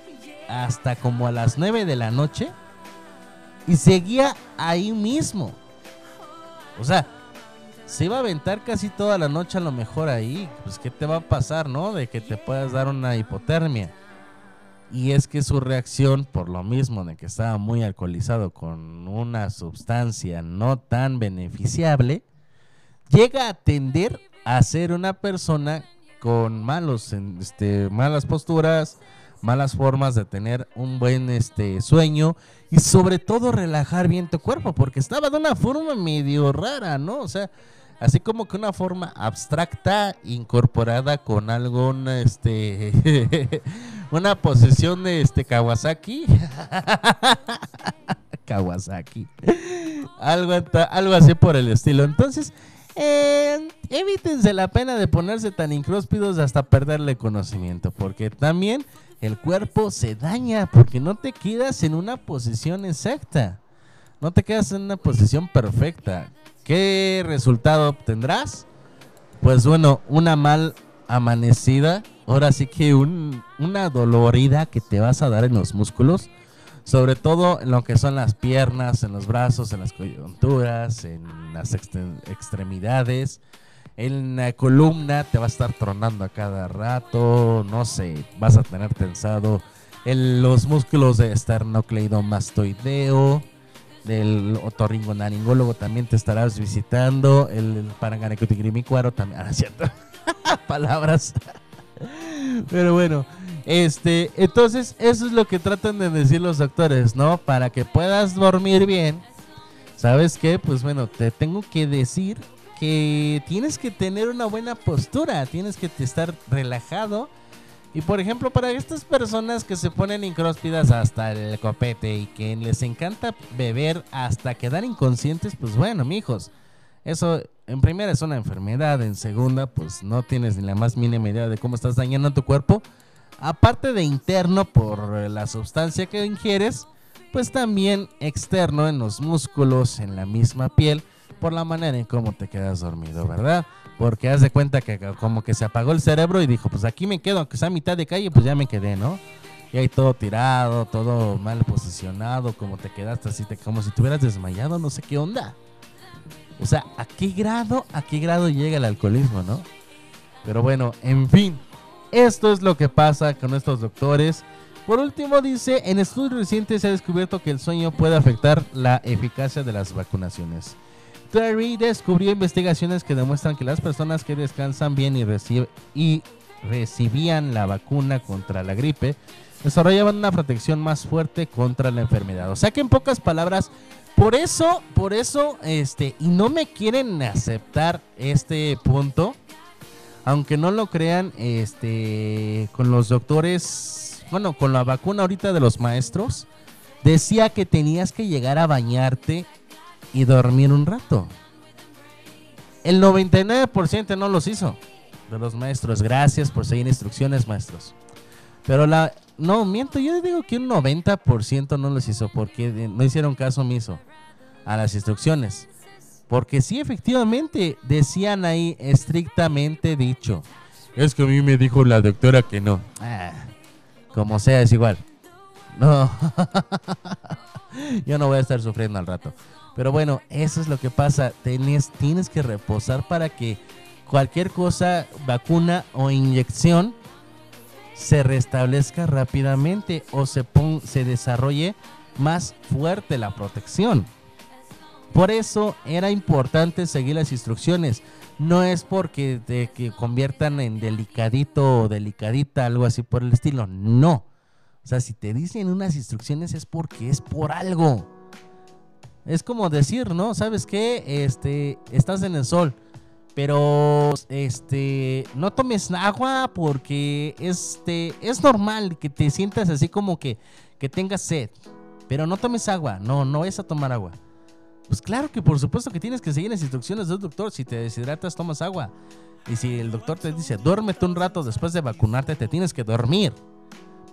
hasta como a las 9 de la noche. Y seguía ahí mismo. O sea, se iba a aventar casi toda la noche a lo mejor ahí. Pues, ¿qué te va a pasar, no? De que te puedas dar una hipotermia. Y es que su reacción, por lo mismo de que estaba muy alcoholizado con una sustancia no tan beneficiable, llega a tender a ser una persona con malos, este, malas posturas, malas formas de tener un buen este, sueño y sobre todo relajar bien tu cuerpo, porque estaba de una forma medio rara, ¿no? O sea, así como que una forma abstracta incorporada con algo, *laughs* una, este, una posición de este Kawasaki. *laughs* Kawasaki. algo, algo así por el estilo. Entonces, eh, evítense la pena de ponerse tan incróspidos hasta perderle conocimiento, porque también el cuerpo se daña, porque no te quedas en una posición exacta, no te quedas en una posición perfecta. ¿Qué resultado obtendrás? Pues bueno, una mal amanecida, ahora sí que un- una dolorida que te vas a dar en los músculos, sobre todo en lo que son las piernas, en los brazos, en las coyunturas, en las extre- extremidades, en la columna te va a estar tronando a cada rato, no sé, vas a tener tensado el- los músculos de esternocleidomastoideo, del otorrinolaringólogo también te estarás visitando, el paranganecotigrimicuaro también, *laughs* ah, cierto, *laughs* palabras. Pero bueno, este, entonces eso es lo que tratan de decir los doctores, ¿no? Para que puedas dormir bien. ¿Sabes qué? Pues bueno, te tengo que decir tienes que tener una buena postura, tienes que estar relajado. Y por ejemplo, para estas personas que se ponen incróspidas hasta el copete y que les encanta beber hasta quedar inconscientes, pues bueno, mijos, eso en primera es una enfermedad, en segunda, pues no tienes ni la más mínima idea de cómo estás dañando tu cuerpo. Aparte de interno por la sustancia que ingieres, pues también externo en los músculos, en la misma piel, por la manera en cómo te quedas dormido, ¿verdad? Porque haz de cuenta que como que se apagó el cerebro y dijo, pues aquí me quedo, aunque sea a mitad de calle, pues ya me quedé, ¿no? Y ahí todo tirado, todo mal posicionado, como te quedaste así, te- como si te hubieras desmayado, no sé qué onda. O sea, ¿a qué grado, a qué grado llega el alcoholismo, no? Pero bueno, en fin, esto es lo que pasa con estos doctores. Por último, dice, en estudios recientes se ha descubierto que el sueño puede afectar la eficacia de las vacunaciones. Terry descubrió investigaciones que demuestran que las personas que descansan bien y, reci- y recibían la vacuna contra la gripe desarrollaban una protección más fuerte contra la enfermedad. O sea que en pocas palabras, por eso, por eso, este, y no me quieren aceptar este punto, aunque no lo crean, este, con los doctores, bueno, con la vacuna ahorita de los maestros, decía que tenías que llegar a bañarte y dormir un rato. El 99% no los hizo de los maestros. Gracias por seguir instrucciones, maestros. Pero la... No, miento, yo digo que un 90% no los hizo porque no hicieron caso omiso a las instrucciones. Porque sí, efectivamente, decían ahí estrictamente dicho. Es que a mí me dijo la doctora que no. Ah, como sea, es igual. No. *laughs* Yo no voy a estar sufriendo al rato. Pero bueno, eso es lo que pasa. Tienes, tienes que reposar para que cualquier cosa, vacuna o inyección, se restablezca rápidamente o se, pon- se desarrolle más fuerte la protección. Por eso era importante seguir las instrucciones. No es porque te que conviertan en delicadito o delicadita, algo así por el estilo. No. O sea, si te dicen unas instrucciones es porque es por algo. Es como decir, ¿no? ¿Sabes qué? Este, estás en el sol Pero este no tomes agua porque este es normal que te sientas así como que que tengas sed. Pero no tomes agua, no, no es a tomar agua. Pues claro que por supuesto que tienes que seguir las instrucciones del doctor. Si te deshidratas, tomas agua. Y si el doctor te dice, duérmete un rato después de vacunarte, te tienes que dormir.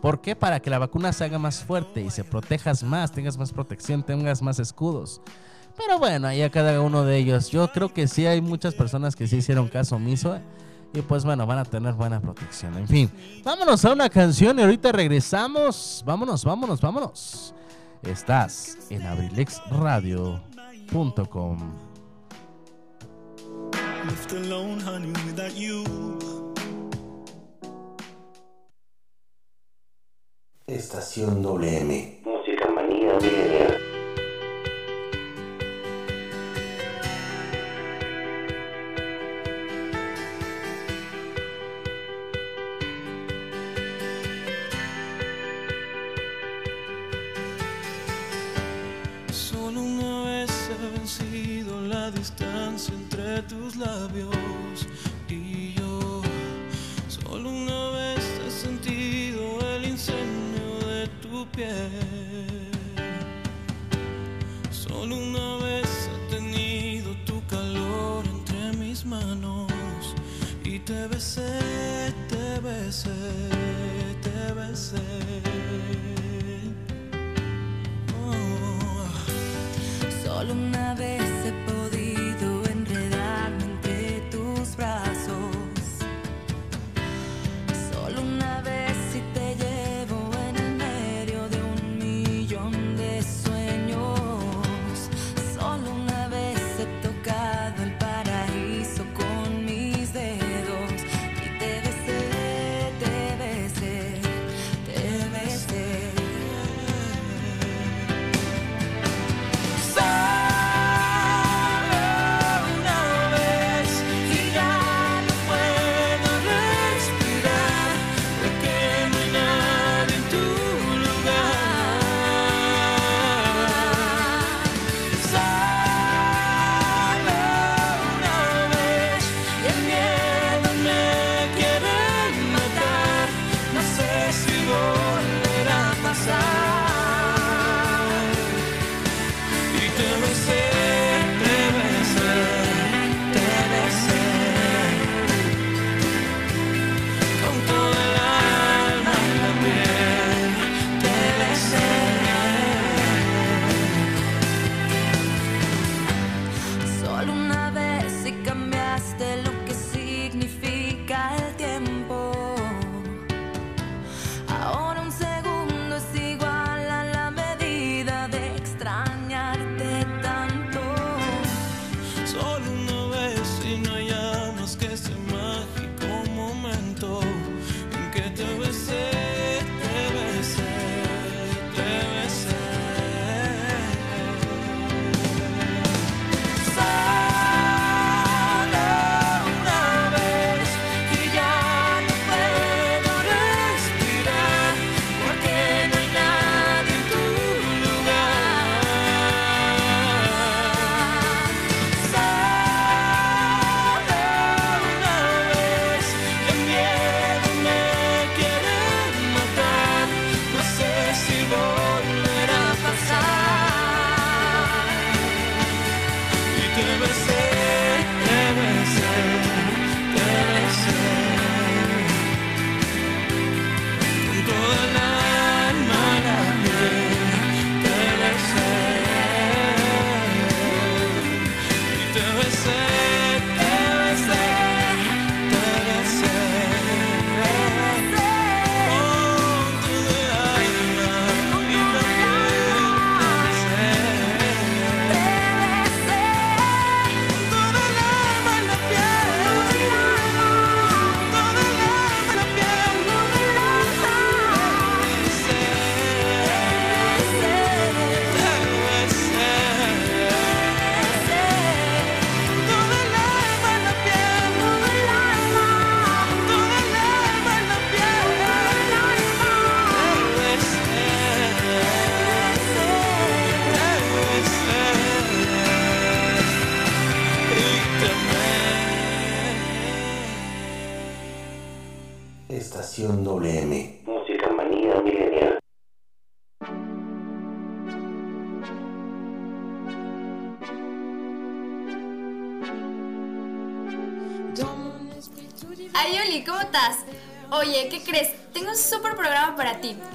¿Por qué? Para que la vacuna se haga más fuerte y se protejas más, tengas más protección, tengas más escudos. Pero bueno, ahí a cada uno de ellos. Yo creo que sí hay muchas personas que sí hicieron caso omiso. Y pues bueno, van a tener buena protección. En fin, vámonos a una canción y ahorita regresamos. Vámonos, vámonos, vámonos. Estás en abrilexradio.com. Estación WM. Música manía milenial. Solo una vez he vencido la distancia entre tus labios Solo una vez he tenido tu calor entre mis manos y te besé, te besé, te besé.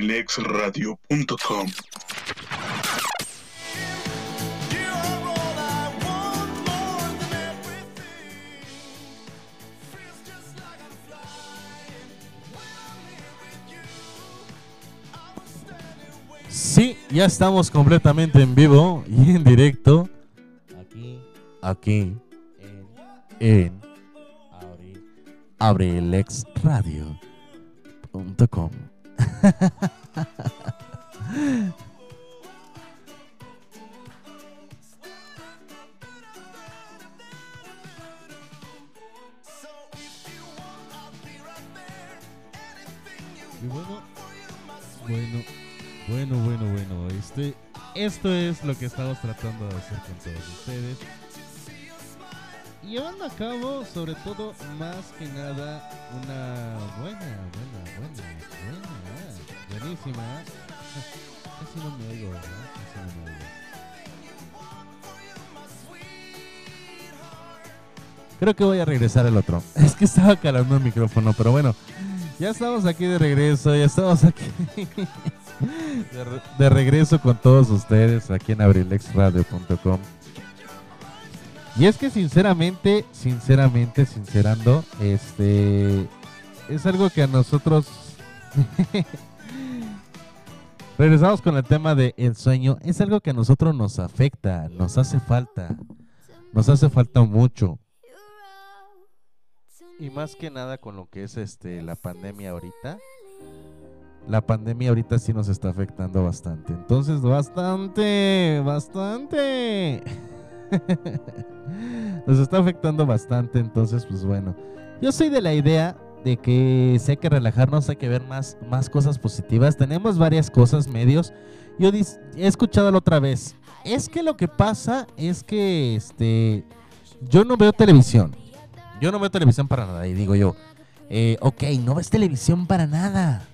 abrilexradio.com Sí, ya estamos completamente en vivo y en directo. Aquí, aquí, en, en Abri- abrilexradio.com. Y bueno, bueno, bueno, bueno, bueno. Este, esto es lo que estamos tratando de hacer con todos ustedes. Llevando a cabo, sobre todo, más que nada, una buena, buena, buena, buena, buenísima. *laughs* Casi no me oigo, ¿verdad? Casi no me oigo. Creo que voy a regresar al otro. *laughs* Es que estaba calando el micrófono, pero bueno. Ya estamos aquí de regreso, ya estamos aquí *laughs* de, re- de regreso con todos ustedes aquí en abrilexradio.com. Y es que sinceramente, sinceramente, sincerando, este es algo que a nosotros regresamos con el tema de el sueño, es algo que a nosotros nos afecta, nos hace falta, nos hace falta mucho. Y más que nada con lo que es este la pandemia ahorita. La pandemia ahorita sí nos está afectando bastante. Entonces, bastante, bastante. *laughs* nos está afectando bastante. Entonces, pues bueno. Yo soy de la idea de que hay que relajarnos, hay que ver más, más cosas positivas. Tenemos varias cosas, medios. Yo he escuchado la otra vez. Es que lo que pasa es que este yo no veo televisión. Yo no veo televisión para nada. Y digo yo, eh, ok, no ves televisión para nada.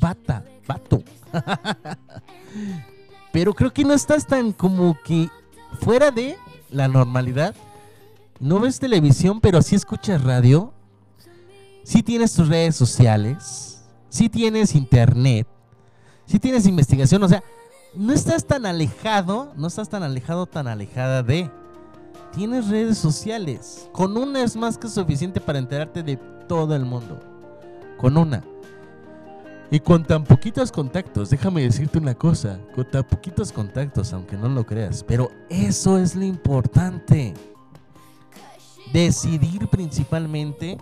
Bata, vato. *laughs* Pero creo que no estás tan como que fuera de la normalidad. No ves televisión, pero sí escuchas radio. Sí tienes tus redes sociales. Sí tienes internet. Sí tienes investigación. O sea, no estás tan alejado. No estás tan alejado, tan alejada de tienes redes sociales. Con una es más que suficiente para enterarte de todo el mundo. Con una. Y con tan poquitos contactos, déjame decirte una cosa, con tan poquitos contactos, aunque no lo creas, pero eso es lo importante. Decidir principalmente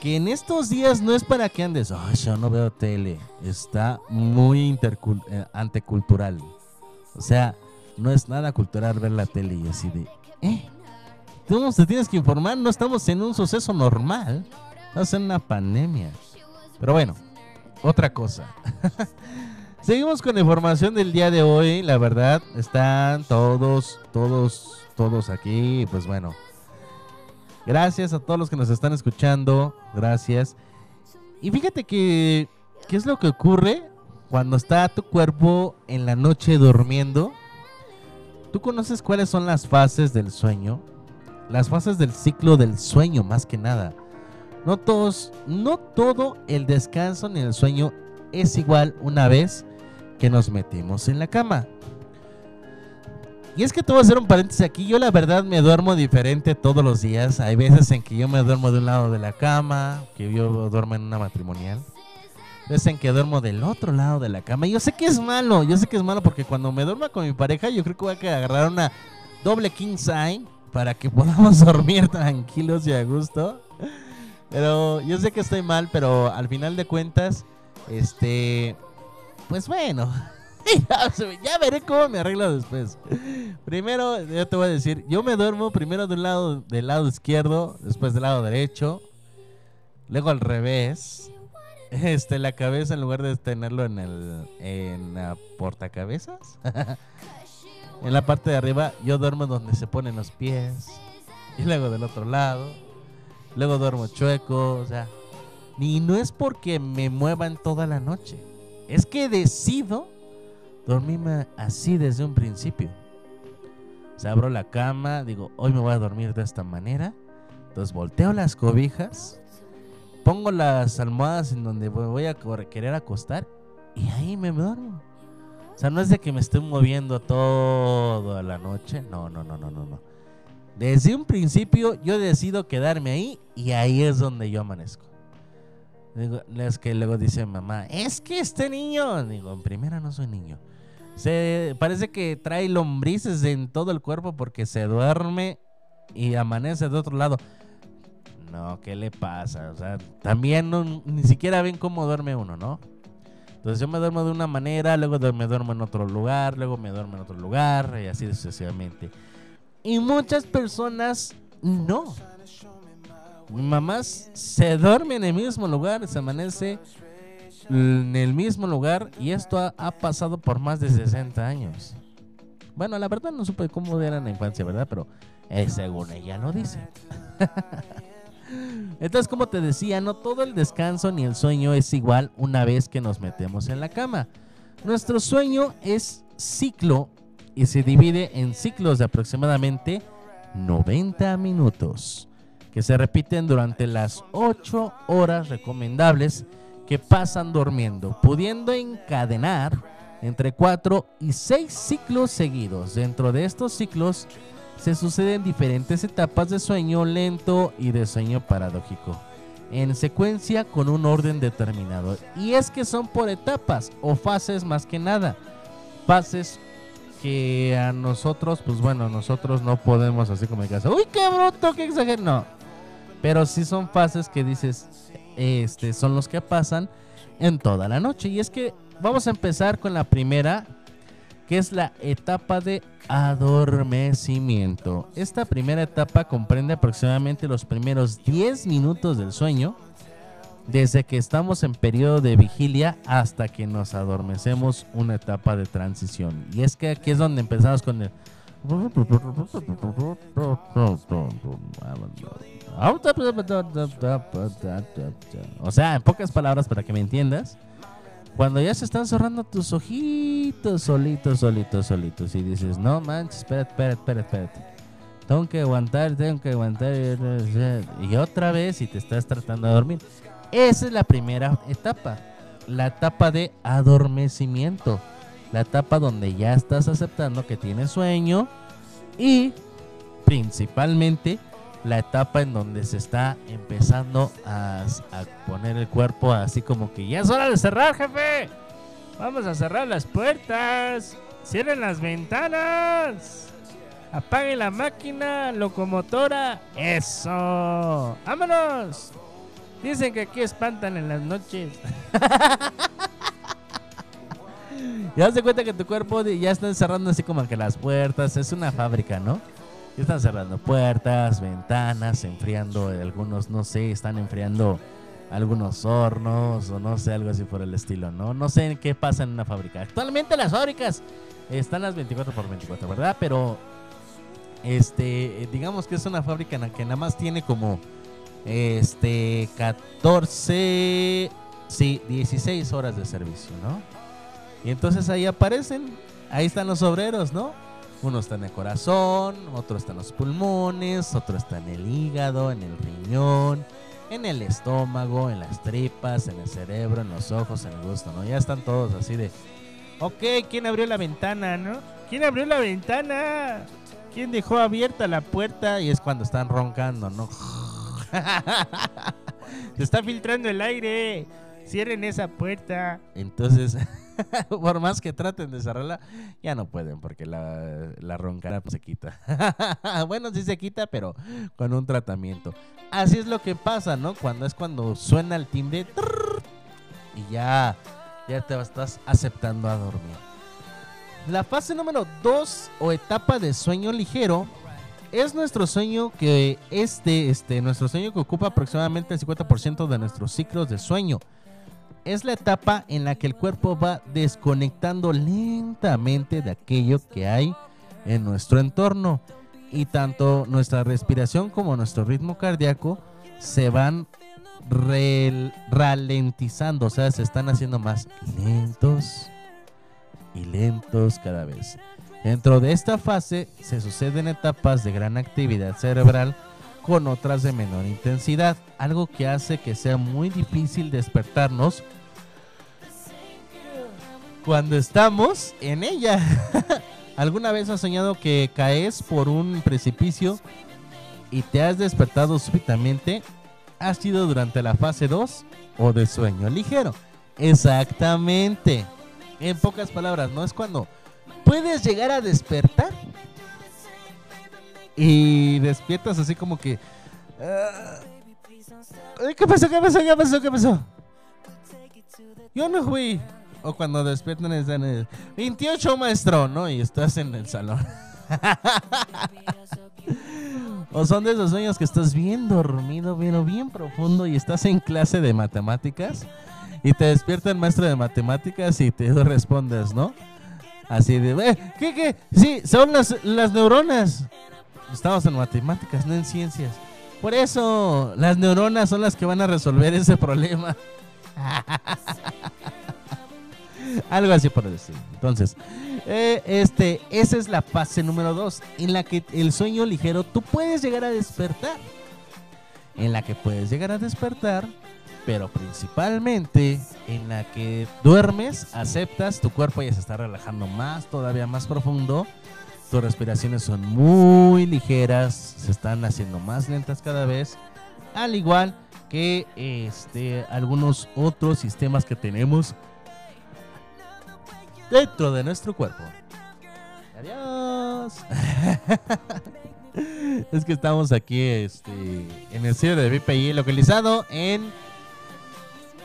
que en estos días no es para que andes, ay, yo no veo tele, está muy eh, antecultural. O sea, no es nada cultural ver la tele y así de, ¿Eh? Tú te tienes que informar, no estamos en un suceso normal. Estamos en una pandemia. Pero bueno, otra cosa. *laughs* Seguimos con la información del día de hoy. La verdad, están todos, todos, todos aquí. Pues bueno, gracias a todos los que nos están escuchando. Gracias. Y fíjate que, ¿qué es lo que ocurre cuando está tu cuerpo en la noche durmiendo? ¿Tú conoces cuáles son las fases del sueño? Las fases del ciclo del sueño, más que nada. No todos, no todo el descanso ni el sueño es igual una vez que nos metimos en la cama. Y es que te voy a hacer un paréntesis aquí. Yo la verdad me duermo diferente todos los días. Hay veces en que yo me duermo de un lado de la cama, que yo duermo en una matrimonial. Veces en que duermo del otro lado de la cama. Y yo sé que es malo, yo sé que es malo porque cuando me duerma con mi pareja yo creo que voy a agarrar una doble king size para que *laughs* podamos dormir tranquilos y a gusto. Pero yo sé que estoy mal, pero al final de cuentas, este, pues bueno, *laughs* ya, veré cómo me arreglo después. Primero, yo te voy a decir, yo me duermo primero de lado, del lado izquierdo, después del lado derecho, luego al revés. Este, la cabeza en lugar de tenerlo en el, en la portacabezas. *laughs* en la parte de arriba, yo duermo donde se ponen los pies. Y luego del otro lado. Luego duermo chueco, o sea. Y no es porque me muevan toda la noche. Es que decido dormirme así desde un principio. O sea, abro la cama, digo, hoy me voy a dormir de esta manera. Entonces volteo las cobijas, pongo las almohadas en donde voy a querer acostar y ahí me duermo. O sea, no es de que me estoy moviendo toda la noche. No, no, no, no, no, no. Desde un principio yo decido quedarme ahí y ahí es donde yo amanezco. Digo, es que luego dice mamá, es que este niño, digo, en primera no soy niño. Se parece que trae lombrices en todo el cuerpo porque se duerme y amanece de otro lado. No, ¿qué le pasa? O sea, también no- ni siquiera ven cómo duerme uno, ¿no? Entonces yo me duermo de una manera, luego me duermo en otro lugar, luego me duermo en otro lugar y así sucesivamente. Y muchas personas no. Mamás se duermen en el mismo lugar, se amanece en el mismo lugar y esto ha, pasado por más de 60 años. Bueno, la verdad no supe cómo era en la infancia, ¿verdad? Pero eh, según ella lo dice. *laughs* Entonces, como te decía, no todo el descanso ni el sueño es igual una vez que nos metemos en la cama. Nuestro sueño es ciclo y se divide en ciclos de aproximadamente 90 minutos, que se repiten durante las 8 horas recomendables que pasan durmiendo, pudiendo encadenar entre 4 y 6 ciclos seguidos. Dentro de estos ciclos se suceden diferentes etapas de sueño lento y de sueño paradójico, en secuencia con un orden determinado. Y es que son por etapas o fases más que nada. Fases que a nosotros, pues bueno, nosotros no podemos así como en casa, uy, qué bruto, qué exagerado. No. Pero sí son fases que dices, este, son los que pasan en toda la noche. Y es que vamos a empezar con la primera, que es la etapa de adormecimiento. Esta primera etapa comprende aproximadamente los primeros 10 minutos del sueño, desde que estamos en periodo de vigilia hasta que nos adormecemos, una etapa de transición. Y es que aquí es donde empezamos con el... O sea, en pocas palabras para que me entiendas, cuando ya se están cerrando tus ojitos solitos, solitos, solitos y dices, no manches, espérate, espérate, espérate, espérate. Tengo que aguantar, tengo que aguantar. Y otra vez y te estás tratando de dormir. Esa es la primera etapa. La etapa de adormecimiento. La etapa donde ya estás aceptando que tienes sueño. Y principalmente la etapa en donde se está empezando a, poner el cuerpo así como que ya es hora de cerrar, jefe. Vamos a cerrar las puertas. Cierren las ventanas. Apague la máquina locomotora. Eso. Vámonos. Dicen que aquí espantan en las noches. *laughs* ya se cuenta que tu cuerpo ya está cerrando así como que las puertas. Es una fábrica, ¿no? Ya están cerrando puertas, ventanas, enfriando algunos, no sé, están enfriando algunos hornos o no sé, algo así por el estilo, ¿no? No sé qué pasa en una fábrica. Actualmente las fábricas están las 24 por 24, ¿verdad? Pero este, digamos que es una fábrica en la que nada más tiene como este 14, sí, 16 horas de servicio, ¿no? Y entonces ahí aparecen, ahí están los obreros, ¿no? Uno está en el corazón, otro está en los pulmones, otro está en el hígado, en el riñón, en el estómago, en las tripas, en el cerebro, en los ojos, en el gusto, ¿no? Ya están todos así de, ok, ¿quién abrió la ventana, no? ¿Quién abrió la ventana? ¿Quién dejó abierta la puerta? Y es cuando están roncando, ¿no? *laughs* Se está filtrando el aire. Cierren esa puerta. Entonces, *laughs* por más que traten de cerrarla, ya no pueden porque la, la roncara pues, se quita. *laughs* bueno, sí se quita, pero con un tratamiento. Así es lo que pasa, ¿no? Cuando es cuando suena el timbre y ya, ya te estás aceptando a dormir. La fase número 2 o etapa de sueño ligero es nuestro sueño que este, este, nuestro sueño que ocupa aproximadamente el 50% de nuestros ciclos de sueño. Es la etapa en la que el cuerpo va desconectando lentamente de aquello que hay en nuestro entorno y tanto nuestra respiración como nuestro ritmo cardíaco se van ralentizando, o sea, se están haciendo más lentos y lentos cada vez. Dentro de esta fase se suceden etapas de gran actividad cerebral con otras de menor intensidad, algo que hace que sea muy difícil despertarnos cuando estamos en ella. *laughs* ¿Alguna vez has soñado que caes por un precipicio y te has despertado súbitamente? ¿Ha sido durante la fase 2 o de sueño ligero? Exactamente. En pocas palabras, ¿no? Es cuando puedes llegar a despertar y despiertas así como que... ah, ¿Qué pasó? ¿Qué pasó? ¿Qué pasó? ¿Qué pasó? Yo no fui. O cuando despiertan están en el 28 maestro, ¿no? Y estás en el salón. *laughs* o son de esos sueños que estás bien dormido, bien, bien profundo y estás en clase de matemáticas y te despierta el maestro de matemáticas y te *laughs* respondes, ¿no? Así de, "Eh, ¿qué, qué? Sí, son las, las neuronas. Estamos en matemáticas, no en ciencias. Por eso, las neuronas son las que van a resolver ese problema. *laughs* Algo así por decir. Entonces, eh, este, esa es la fase número 2, en la que el sueño ligero tú puedes llegar a despertar. En la que puedes llegar a despertar, pero principalmente en la que duermes, aceptas, tu cuerpo ya se está relajando más, todavía más profundo. Tus respiraciones son muy ligeras, se están haciendo más lentas cada vez, al igual que este algunos otros sistemas que tenemos dentro de nuestro cuerpo. Adiós. *laughs* es que estamos aquí este, en el sitio de BPI localizado en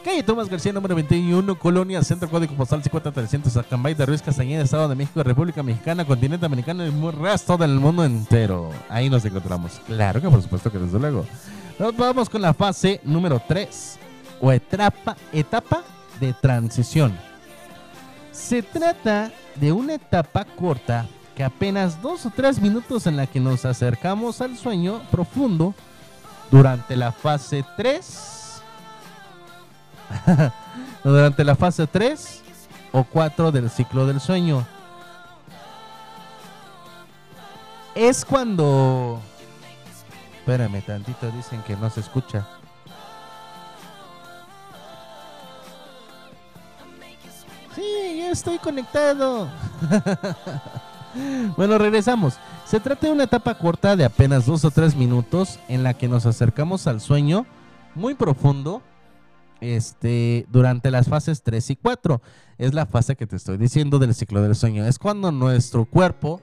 Calle Tomás García, número 21, Colonia, Centro Código Postal 50300, Acambay de Ruiz Castañeda, Estado de México, República Mexicana, Continente Americano y el resto del mundo entero. Ahí nos encontramos. Claro que por supuesto que desde luego. Nos vamos con la fase número 3 o etapa, etapa de transición. Se trata de una etapa corta que apenas dos o tres minutos en la que nos acercamos al sueño profundo durante la fase 3 *laughs* durante la fase 3 o 4 del ciclo del sueño. Es cuando... Espérame tantito, dicen que no se escucha. Sí, ya estoy conectado. *laughs* bueno, regresamos. Se trata de una etapa corta de apenas dos o tres minutos en la que nos acercamos al sueño muy profundo este, durante las fases 3 y 4. Es la fase que te estoy diciendo del ciclo del sueño. Es cuando nuestro cuerpo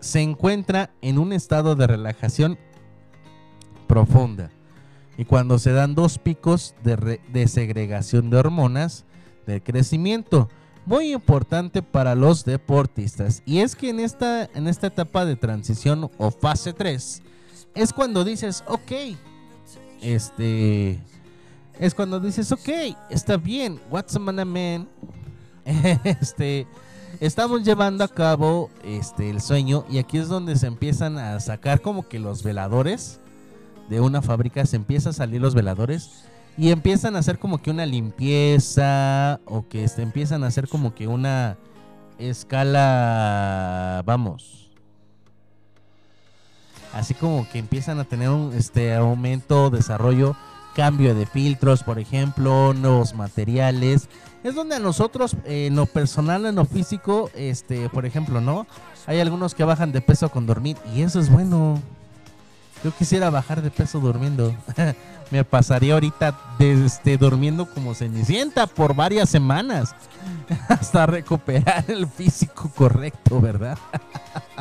se encuentra en un estado de relajación profunda. Y cuando se dan dos picos de, de segregación de hormonas del crecimiento. Muy importante para los deportistas. Y es que en esta, en esta etapa de transición o fase 3 es cuando dices, ok, este, es cuando dices, ok, está bien, what's a man a man? *laughs* Este, estamos llevando a cabo este, el sueño y aquí es donde se empiezan a sacar como que los veladores de una fábrica, se empiezan a salir los veladores y empiezan a hacer como que una limpieza o que este, empiezan a hacer como que una escala, vamos, así como que empiezan a tener un este aumento, desarrollo, cambio de filtros, por ejemplo, nuevos materiales. Es donde a nosotros, eh, en lo personal, en lo físico, este, por ejemplo, ¿no? Hay algunos que bajan de peso con dormir y eso es bueno. Yo quisiera bajar de peso durmiendo. *laughs* Me pasaría ahorita desde durmiendo como cenicienta por varias semanas *laughs* hasta recuperar el físico correcto, ¿verdad?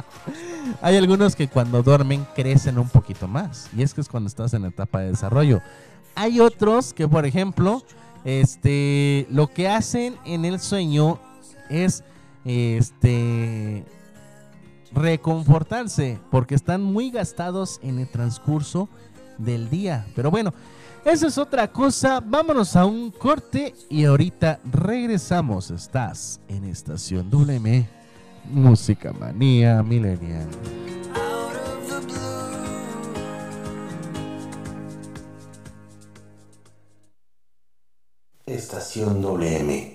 *laughs* Hay algunos que cuando duermen crecen un poquito más y es que es cuando estás en etapa de desarrollo. Hay otros que, por ejemplo, este, lo que hacen en el sueño es, este, reconfortarse porque están muy gastados en el transcurso del día. Pero bueno, eso es otra cosa. Vámonos a un corte y ahorita regresamos. Estás en Estación WM, Música Manía Millennial. Estación WM.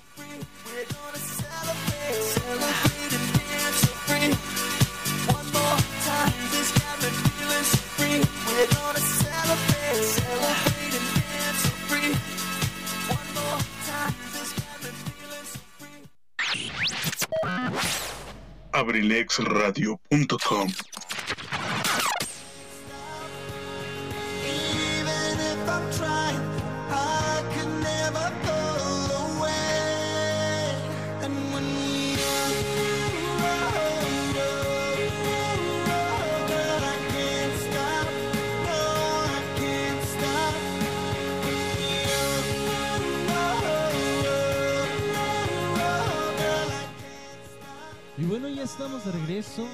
abrilexradio.com. ya estamos de regreso.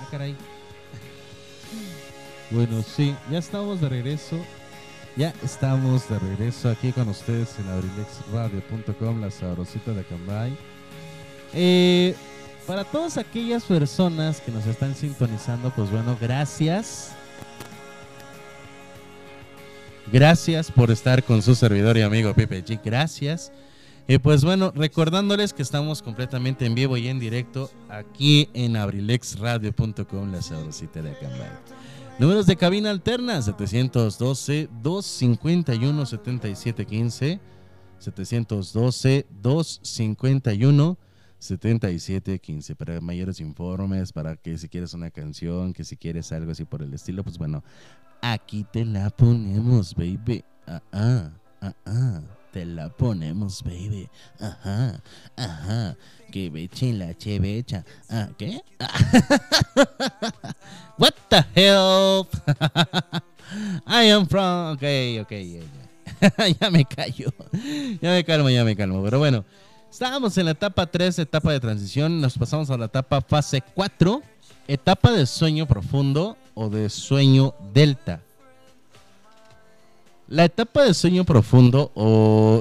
Ah, caray. *laughs* Bueno, sí, ya estamos de regreso. Ya estamos de regreso aquí con ustedes en abrilexradio.com, la sabrosita de Cambay. Eh, para todas aquellas personas que nos están sintonizando, pues bueno, gracias. Gracias por estar con su servidor y amigo Pepe G. Gracias. Y pues bueno, recordándoles que estamos completamente en vivo y en directo aquí en abrilexradio.com, la sabrosita de Acambay. Números de cabina alterna 712-251-7715, 712-251-7715. Para mayores informes, para que si quieres una canción, que si quieres algo así por el estilo, pues bueno, aquí te la ponemos, baby. Ah, ah, ah, ah. Te la ponemos, baby. Ajá, ajá. Que beche la chevecha. Ah, ¿qué? *laughs* What the hell? *laughs* I am from. Ok, ok, ya. *laughs* ya me callo. Ya me calmo, ya me calmo. Pero bueno, estábamos en la etapa 3, etapa de transición. Nos pasamos a la etapa fase 4, etapa de sueño profundo o de sueño delta. La etapa de sueño profundo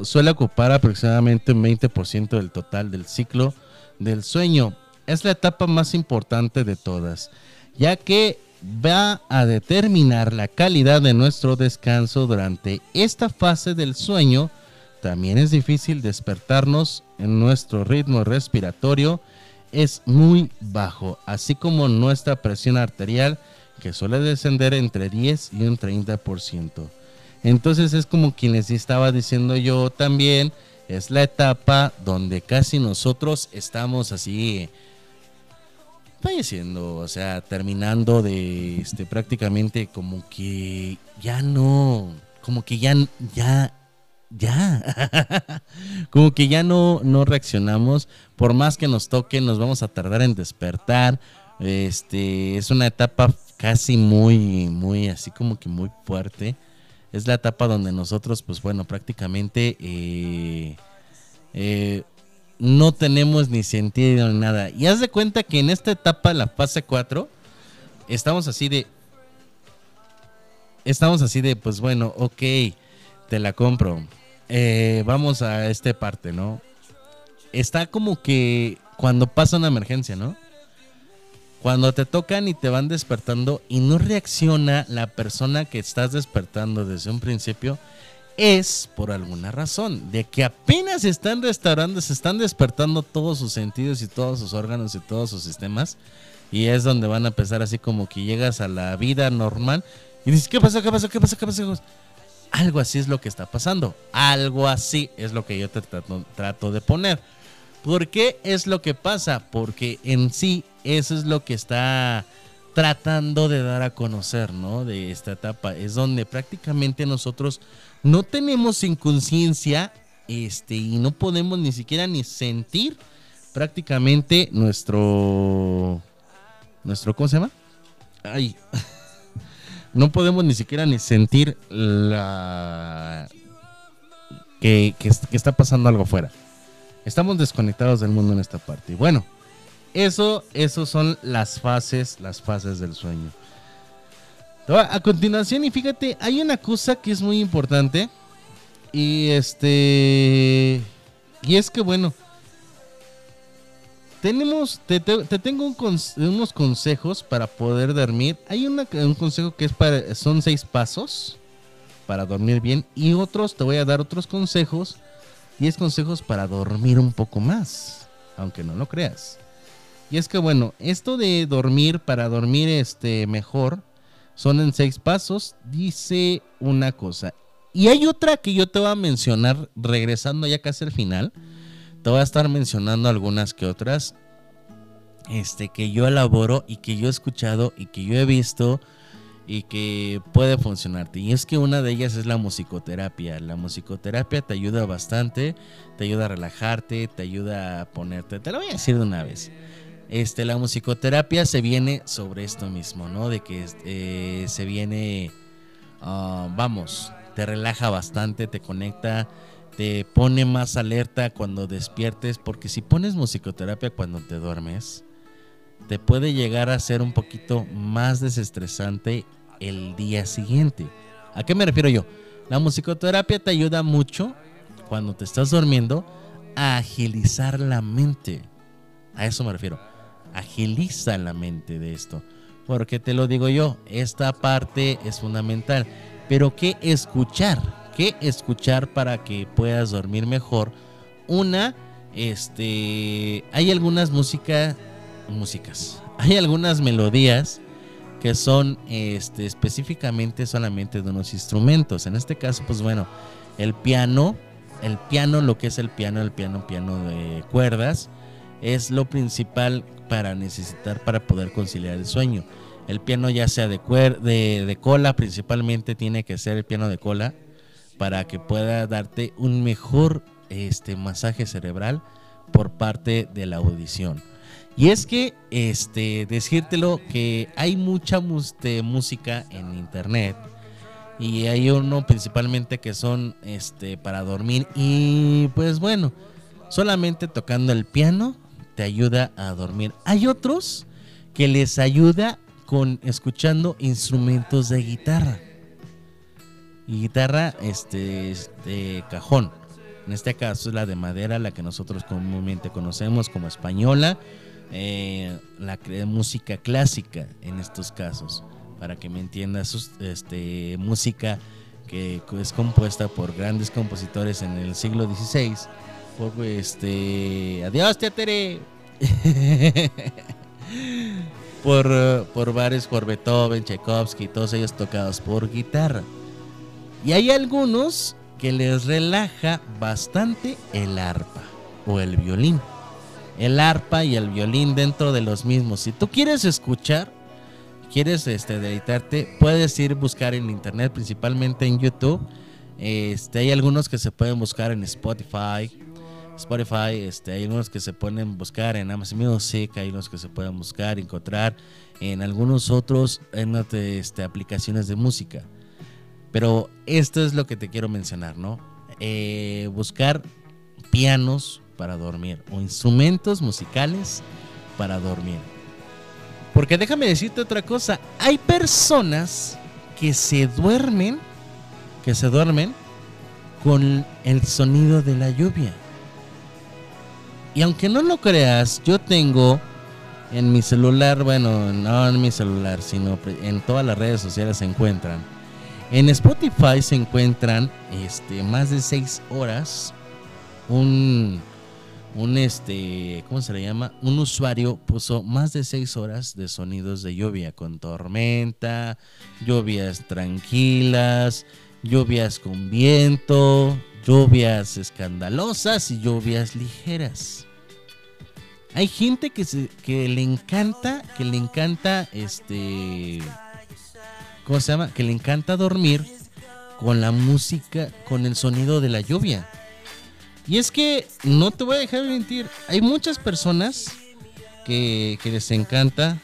suele ocupar aproximadamente un 20% del total del ciclo del sueño. Es la etapa más importante de todas, ya que va a determinar la calidad de nuestro descanso durante esta fase del sueño. También es difícil despertarnos en nuestro ritmo respiratorio es muy bajo, así como nuestra presión arterial que suele descender entre 10 y un 30%. Entonces es como quien les estaba diciendo yo también, es la etapa donde casi nosotros estamos así falleciendo, o sea, terminando de este prácticamente como que ya no, como que ya ya ya *laughs* como que ya no no reaccionamos, por más que nos toque nos vamos a tardar en despertar. Este, es una etapa casi muy muy así como que muy fuerte es la etapa donde nosotros, pues bueno, prácticamente eh, eh, no tenemos ni sentido ni nada. Y haz de cuenta que en esta etapa, la fase 4, estamos así de... Estamos así de, pues bueno, ok, te la compro. Eh, vamos a esta parte, ¿no? Está como que cuando pasa una emergencia, ¿no? Cuando te tocan y te van despertando y no reacciona la persona que estás despertando desde un principio, es por alguna razón, de que apenas están restaurando, se están despertando todos sus sentidos y todos sus órganos y todos sus sistemas. Y es donde van a empezar así como que llegas a la vida normal y dices, ¿qué pasa? ¿Qué pasa? ¿Qué pasa? ¿Qué pasa? Algo así es lo que está pasando. Algo así es lo que yo te trato, trato de poner. ¿Por qué es lo que pasa? Porque en sí eso es lo que está tratando de dar a conocer, ¿no? De esta etapa. Es donde prácticamente nosotros no tenemos inconsciencia este, y no podemos ni siquiera ni sentir prácticamente nuestro... nuestro ¿Cómo se llama? Ay. *laughs* No podemos ni siquiera ni sentir la... Que, que, que está pasando algo afuera. Estamos desconectados del mundo en esta parte. Y bueno, eso, eso son las fases, las fases del sueño. A continuación, y fíjate, hay una cosa que es muy importante. Y este. Y es que, bueno. Tenemos. Te, te, te tengo un unos consejos para poder dormir. Hay una, un consejo que es para. Son seis pasos para dormir bien. Y otros, te voy a dar otros consejos 10 consejos para dormir un poco más, aunque no lo creas. Y es que bueno, esto de dormir para dormir este mejor son en seis pasos, dice una cosa. Y hay otra que yo te voy a mencionar regresando ya casi al final. Te voy a estar mencionando algunas que otras este que yo elaboro y que yo he escuchado y que yo he visto y que puede funcionarte. Y es que una de ellas es la musicoterapia. La musicoterapia te ayuda bastante, te ayuda a relajarte, te ayuda a ponerte, te lo voy a decir de una vez. Este, la musicoterapia se viene sobre esto mismo, ¿no? De que eh, se viene, ah, vamos, te relaja bastante, te conecta, te pone más alerta cuando despiertes, porque si pones musicoterapia cuando te duermes, te puede llegar a ser un poquito más desestresante el día siguiente. ¿A qué me refiero yo? La musicoterapia te ayuda mucho cuando te estás durmiendo a agilizar la mente. A eso me refiero. Agiliza la mente de esto. Porque te lo digo yo, esta parte es fundamental. Pero ¿qué escuchar? ¿Qué escuchar para que puedas dormir mejor? Una, este, hay algunas músicas, músicas, hay algunas melodías que son este, específicamente solamente de unos instrumentos. En este caso, pues bueno, el piano, el piano, lo que es el piano, el piano, piano de cuerdas, es lo principal para necesitar para poder conciliar el sueño. El piano ya sea de, de, de cola, principalmente tiene que ser el piano de cola para que pueda darte un mejor este, masaje cerebral por parte de la audición. Y es que, este, decírtelo que hay mucha música en internet y hay uno principalmente que son, este, para dormir y pues bueno, solamente tocando el piano te ayuda a dormir. Hay otros que les ayuda con escuchando instrumentos de guitarra y guitarra, este, de cajón. En este caso es la de madera, la que nosotros comúnmente conocemos como española eh, la música clásica en estos casos, para que me entiendas, este, música que es compuesta por grandes compositores en el siglo XVI. Por este. Adiós, teatere. *laughs* por, por varios, por Beethoven, Tchaikovsky, todos ellos tocados por guitarra. Y hay algunos que les relaja bastante el arpa o el violín el arpa y el violín dentro de los mismos. Si tú quieres escuchar, quieres este, deleitarte, puedes ir buscar en internet, principalmente en YouTube. Este, hay algunos que se pueden buscar en Spotify. Spotify, este, hay algunos que se pueden buscar en Amazon Music, hay unos que se pueden buscar, encontrar en algunos otros este, aplicaciones de música. Pero esto es lo que te quiero mencionar, ¿no? Eh, buscar pianos, para dormir o instrumentos musicales para dormir. Porque déjame decirte otra cosa, hay personas que se duermen, que se duermen con el sonido de la lluvia. Y aunque no lo creas, yo tengo en mi celular, bueno, no en mi celular, sino en todas las redes sociales se encuentran. En Spotify se encuentran este, más de 6 horas un un este, ¿cómo se le llama? Un usuario puso más de seis horas de sonidos de lluvia con tormenta, lluvias tranquilas, lluvias con viento, lluvias escandalosas y lluvias ligeras. Hay gente que, se, que le encanta, que le encanta este, ¿cómo se llama? Que le encanta dormir con la música, con el sonido de la lluvia. Y es que no te voy a dejar mentir, hay muchas personas que, les encanta,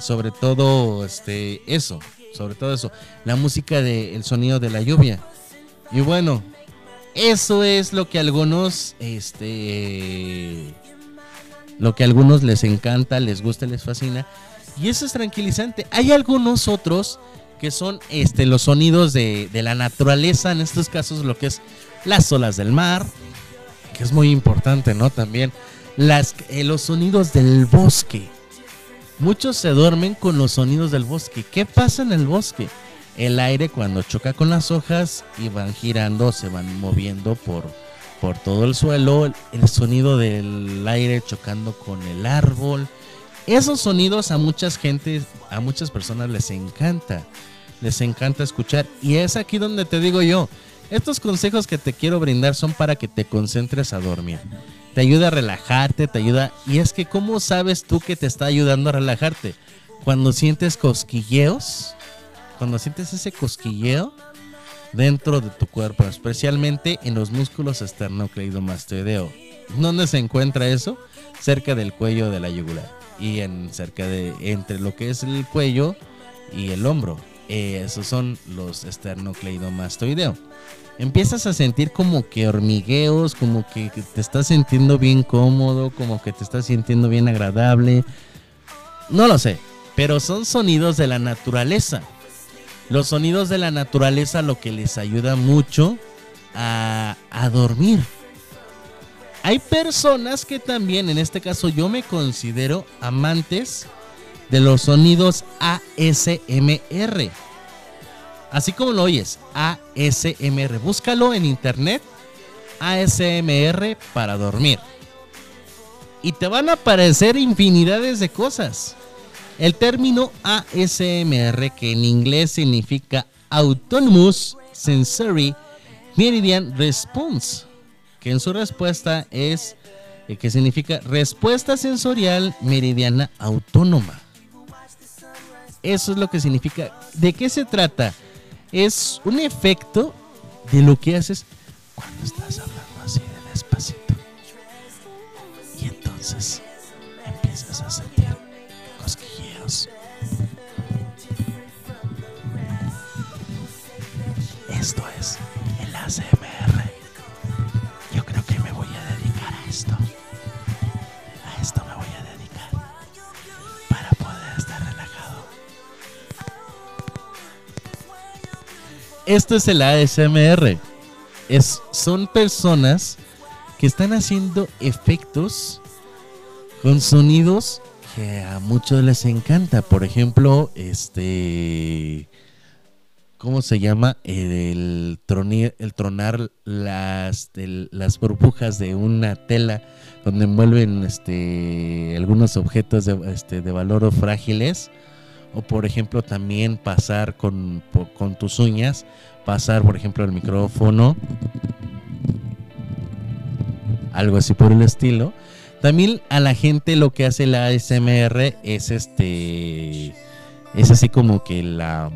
sobre todo este, eso, sobre todo eso, la música del sonido de la lluvia. Y bueno, eso es lo que a algunos, este, lo que a algunos les encanta, les gusta, les fascina. Y eso es tranquilizante. Hay algunos otros que son este, los sonidos de, de la naturaleza, en estos casos lo que es las olas del mar, que es muy importante, ¿no? También las, eh, los sonidos del bosque. Muchos se duermen con los sonidos del bosque. ¿Qué pasa en el bosque? El aire cuando choca con las hojas y van girando, se van moviendo por, por todo el suelo. El sonido del aire chocando con el árbol. Esos sonidos a muchas gente, a muchas personas les encanta. Les encanta escuchar. Y es aquí donde te digo yo, estos consejos que te quiero brindar son para que te concentres a dormir. Te ayuda a relajarte, te ayuda... Y es que ¿cómo sabes tú que te está ayudando a relajarte? Cuando sientes cosquilleos cuando sientes ese cosquilleo dentro de tu cuerpo, especialmente en los músculos esternocleidomastoideo. ¿Dónde se encuentra eso? Cerca del cuello de la yugular y en cerca de entre lo que es el cuello y el hombro. Esos son los esternocleidomastoideo. Empiezas a sentir como que hormigueos, como que te estás sintiendo bien cómodo, como que te estás sintiendo bien agradable. No lo sé, pero son sonidos de la naturaleza. Los sonidos de la naturaleza lo que les ayuda mucho a, a dormir. Hay personas que también, en este caso yo me considero amantes de los sonidos ASMR. Así como lo oyes, ASMR. Búscalo en internet, ASMR para dormir. Y te van a aparecer infinidades de cosas. El término ASMR, que en inglés significa Autonomous Sensory Meridian Response, que en su respuesta es, eh, que significa respuesta sensorial meridiana autónoma. Eso es lo que significa. ¿De qué se trata? Es un efecto de lo que haces cuando estás hablando así de despacito. Y entonces empiezas a sentir cosquilleos. Esto es el ASMR. Yo creo que me voy a dedicar a esto. Esto es el ASMR. Es, son personas que están haciendo efectos con sonidos que a muchos les encanta. Por ejemplo, este. ¿Cómo se llama? El, troni- el tronar las, las burbujas de una tela donde envuelven este, algunos objetos de, este, de valor o frágiles. O por ejemplo también pasar con, con tus uñas, pasar por ejemplo el micrófono. Algo así por el estilo. También a la gente lo que hace la ASMR es este. Es así como que la.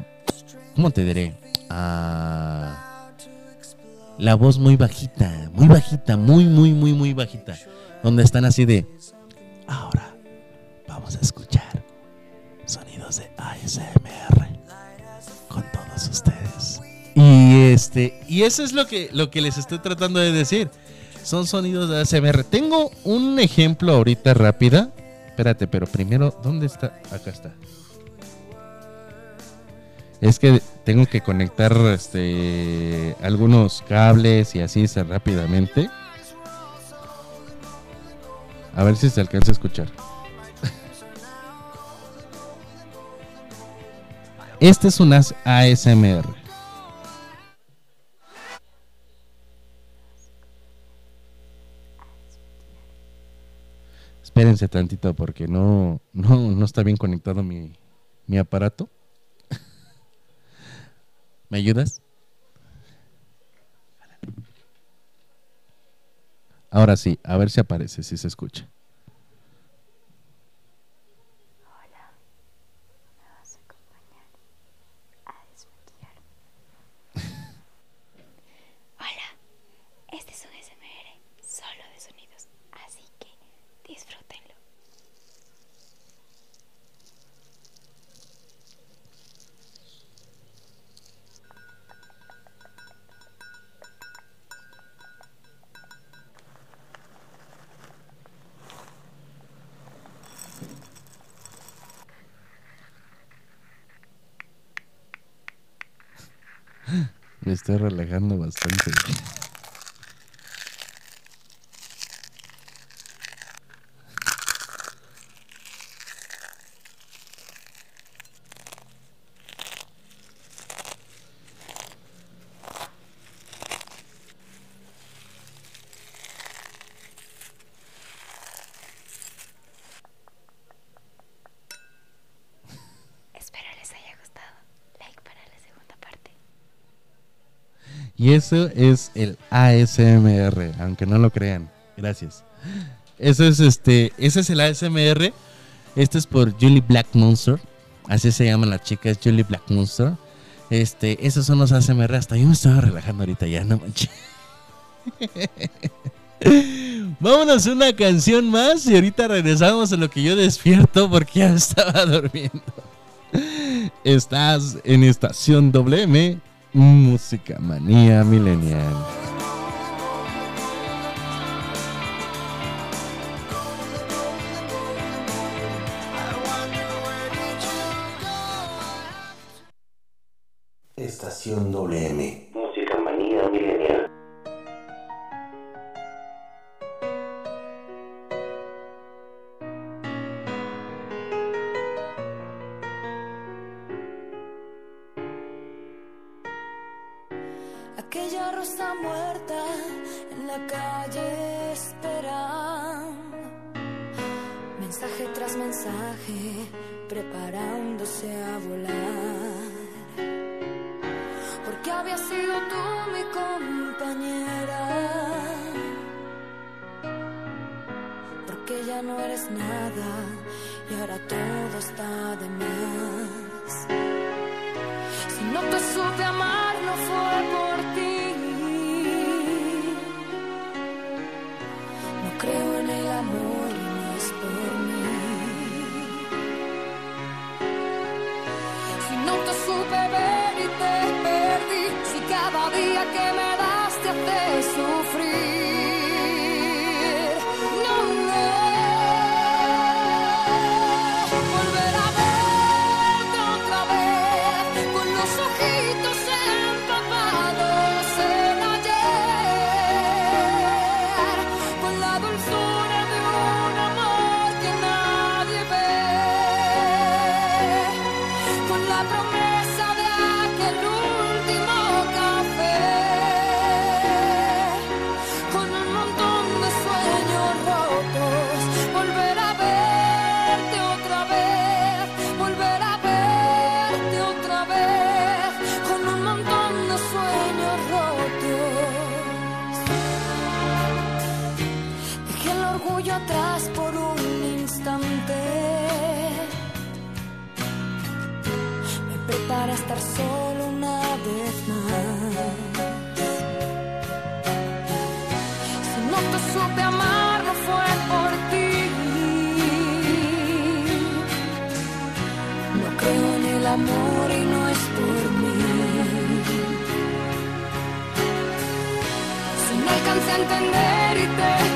¿Cómo te diré? Ah, la voz muy bajita, muy bajita, muy, muy, muy, muy bajita. Donde están así de. Ahora vamos a escuchar de ASMR con todos ustedes. Y este, y eso es lo que, lo que les estoy tratando de decir. Son sonidos de ASMR. Tengo un ejemplo ahorita rápida. Espérate, pero primero, ¿dónde está? Acá está. Es que tengo que conectar este algunos cables y así rápidamente. A ver si se alcanza a escuchar. Este es un as- ASMR. Espérense tantito porque no, no, no está bien conectado mi, mi aparato. *laughs* ¿Me ayudas? Ahora sí, a ver si aparece, si se escucha. Hola, este es un SMR solo de sonidos, así que disfrútenlo. Me estoy relajando bastante. Espero les haya gustado. Like para la segunda parte. Y eso es el ASMR, aunque no lo crean. Gracias. Eso es este, ese es el ASMR. Este es por Julie Black Monster. Así se llama la chica, es Julie Black Monster. Este, esos son los ASMR. Hasta yo me estaba relajando ahorita ya, no manches. *laughs* Vámonos a una canción más y ahorita regresamos a lo que yo despierto porque ya estaba *laughs* durmiendo. Estás en estación WM, Música Manía Millennial. Atrás por un instante. Me preparé a estar solo una vez más. Si no te supe amar, no fue por ti. No creo en el amor y no es por mí. Si no alcancé a entender y te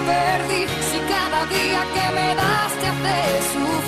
día que me das te hace sufrir.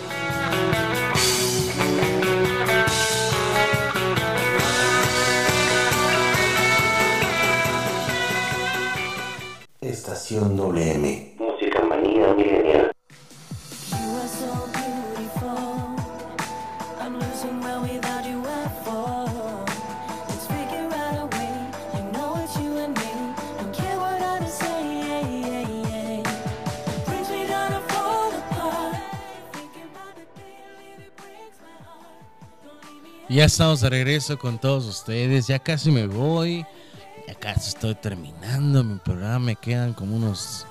Y Ya estamos de regreso con todos ustedes. Ya casi me voy. Casi estoy terminando mi programa. Me quedan como unos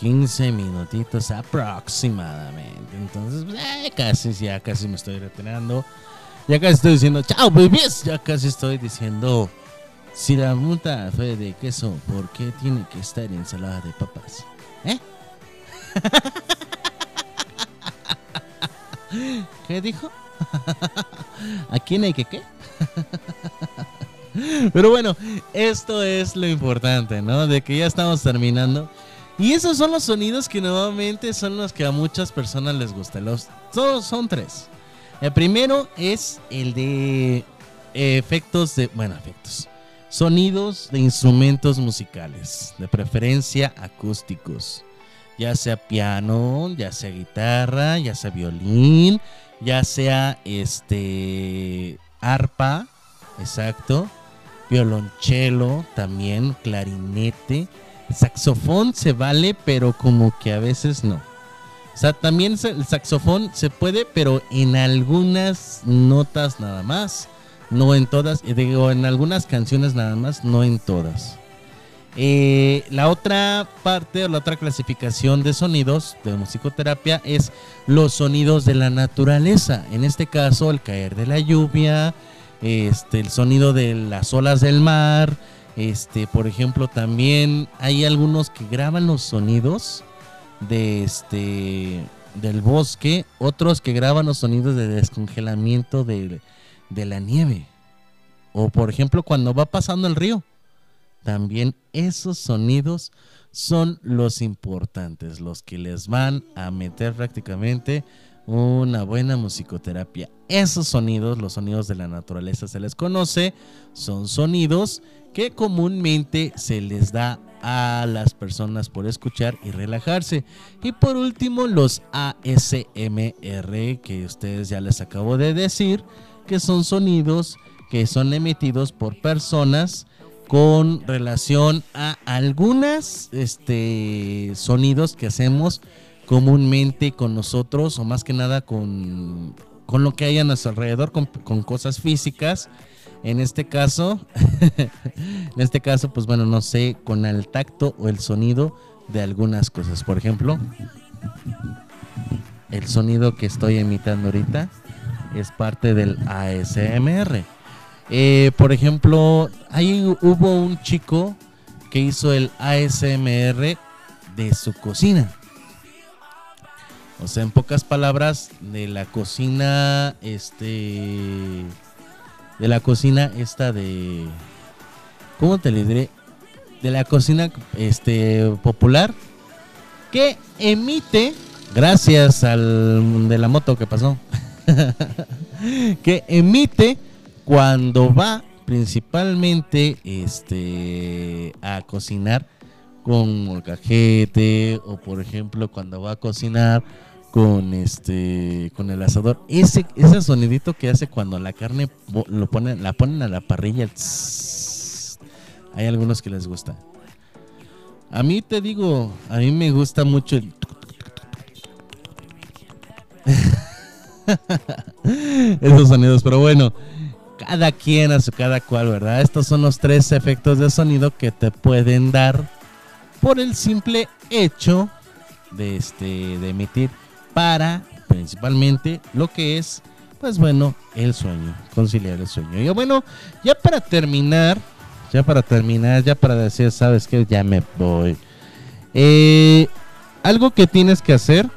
15 minutitos aproximadamente. Entonces, pues, eh, casi, ya casi me estoy retirando. Ya casi estoy diciendo chao, babies. Ya casi estoy diciendo si la multa fue de queso, ¿por qué tiene que estar ensalada de papas? ¿Eh? *laughs* ¿Qué dijo? *laughs* ¿A quién hay que qué? *laughs* *laughs* Pero bueno, esto es lo importante, ¿no? De que ya estamos terminando. Y esos son los sonidos que nuevamente son los que a muchas personas les gustan. Los, son, son tres. El primero es el de efectos de... Bueno, efectos. Sonidos de instrumentos musicales. De preferencia acústicos. Ya sea piano, ya sea guitarra, ya sea violín, ya sea este arpa, exacto, violonchelo también, clarinete, saxofón se vale, pero como que a veces no. O sea, también el saxofón se puede, pero en algunas notas nada más, no en todas, digo, en algunas canciones nada más, no en todas. Eh, la otra parte o la otra clasificación de sonidos de musicoterapia es los sonidos de la naturaleza. En este caso, el caer de la lluvia, este, el sonido de las olas del mar. Este, por ejemplo, también hay algunos que graban los sonidos de este del bosque, otros que graban los sonidos de descongelamiento de, de la nieve. O por ejemplo, cuando va pasando el río. También esos sonidos son los importantes, los que les van a meter prácticamente una buena musicoterapia. Esos sonidos, los sonidos de la naturaleza se les conoce, son sonidos que comúnmente se les da a las personas por escuchar y relajarse. Y por último, los ASMR, que ustedes ya les acabo de decir, que son sonidos que son emitidos por personas con relación a algunas este, sonidos que hacemos comúnmente con nosotros o más que nada con, con lo que hay a nuestro alrededor, con, con cosas físicas. En este caso, *laughs* en este caso, pues bueno, no sé, con el tacto o el sonido de algunas cosas. Por ejemplo, el sonido que estoy imitando ahorita es parte del ASMR. Eh, por ejemplo, ahí hubo un chico que hizo el ASMR de su cocina. O sea, en pocas palabras, de la cocina, este, de la cocina esta de, ¿cómo te le diré? De la cocina, este, popular, que emite, gracias al de la moto que pasó, *laughs* que emite cuando va principalmente este a cocinar con molcajete o por ejemplo cuando va a cocinar con este con el asador ese ese sonidito que hace cuando la carne lo ponen la ponen a la parrilla hay algunos que les gusta a mí te digo a mí me gusta mucho el *laughs* esos sonidos pero bueno cada quien a su cada cual, ¿verdad? Estos son los tres efectos de sonido que te pueden dar por el simple hecho de este de emitir para principalmente lo que es pues bueno, el sueño, conciliar el sueño. Y bueno, ya para terminar, ya para terminar, ya para decir, sabes que ya me voy. Eh, algo que tienes que hacer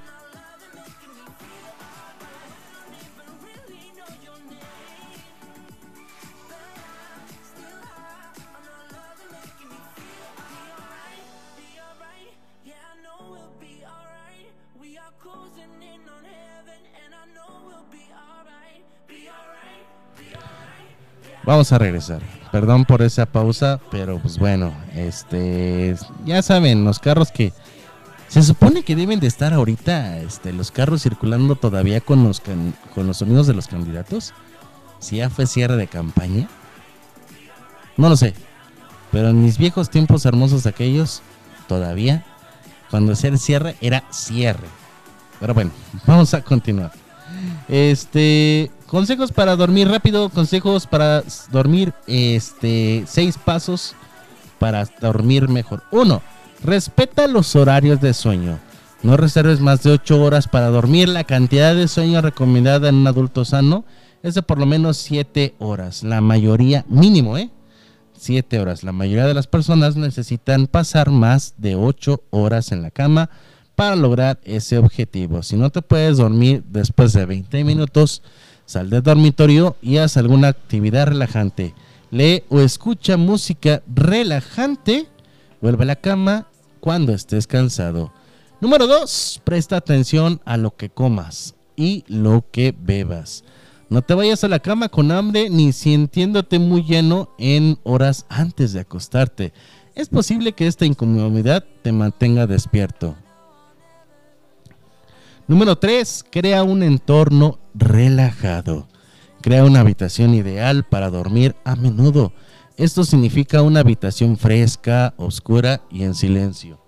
Vamos a regresar. Perdón por esa pausa, pero pues bueno, este, ya saben, los carros que se supone que deben de estar ahorita, este, los carros circulando todavía con los con los sonidos de los candidatos. Si ya fue cierre de campaña, no lo sé. Pero en mis viejos tiempos hermosos aquellos, todavía, cuando hacía el cierre, era cierre. Pero bueno, *laughs* vamos a continuar. Este, consejos para dormir rápido, consejos para dormir, este, seis pasos para dormir mejor. Uno, respeta los horarios de sueño. No reserves más de 8 horas para dormir. La cantidad de sueño recomendada en un adulto sano es de por lo menos 7 horas. La mayoría, mínimo, ¿eh? 7 horas. La mayoría de las personas necesitan pasar más de 8 horas en la cama para lograr ese objetivo. Si no te puedes dormir después de 20 minutos, sal del dormitorio y haz alguna actividad relajante. Lee o escucha música relajante. Vuelve a la cama cuando estés cansado. Número 2. Presta atención a lo que comas y lo que bebas. No te vayas a la cama con hambre ni sintiéndote muy lleno en horas antes de acostarte. Es posible que esta incomodidad te mantenga despierto. Número 3. Crea un entorno relajado. Crea una habitación ideal para dormir a menudo. Esto significa una habitación fresca, oscura y en silencio.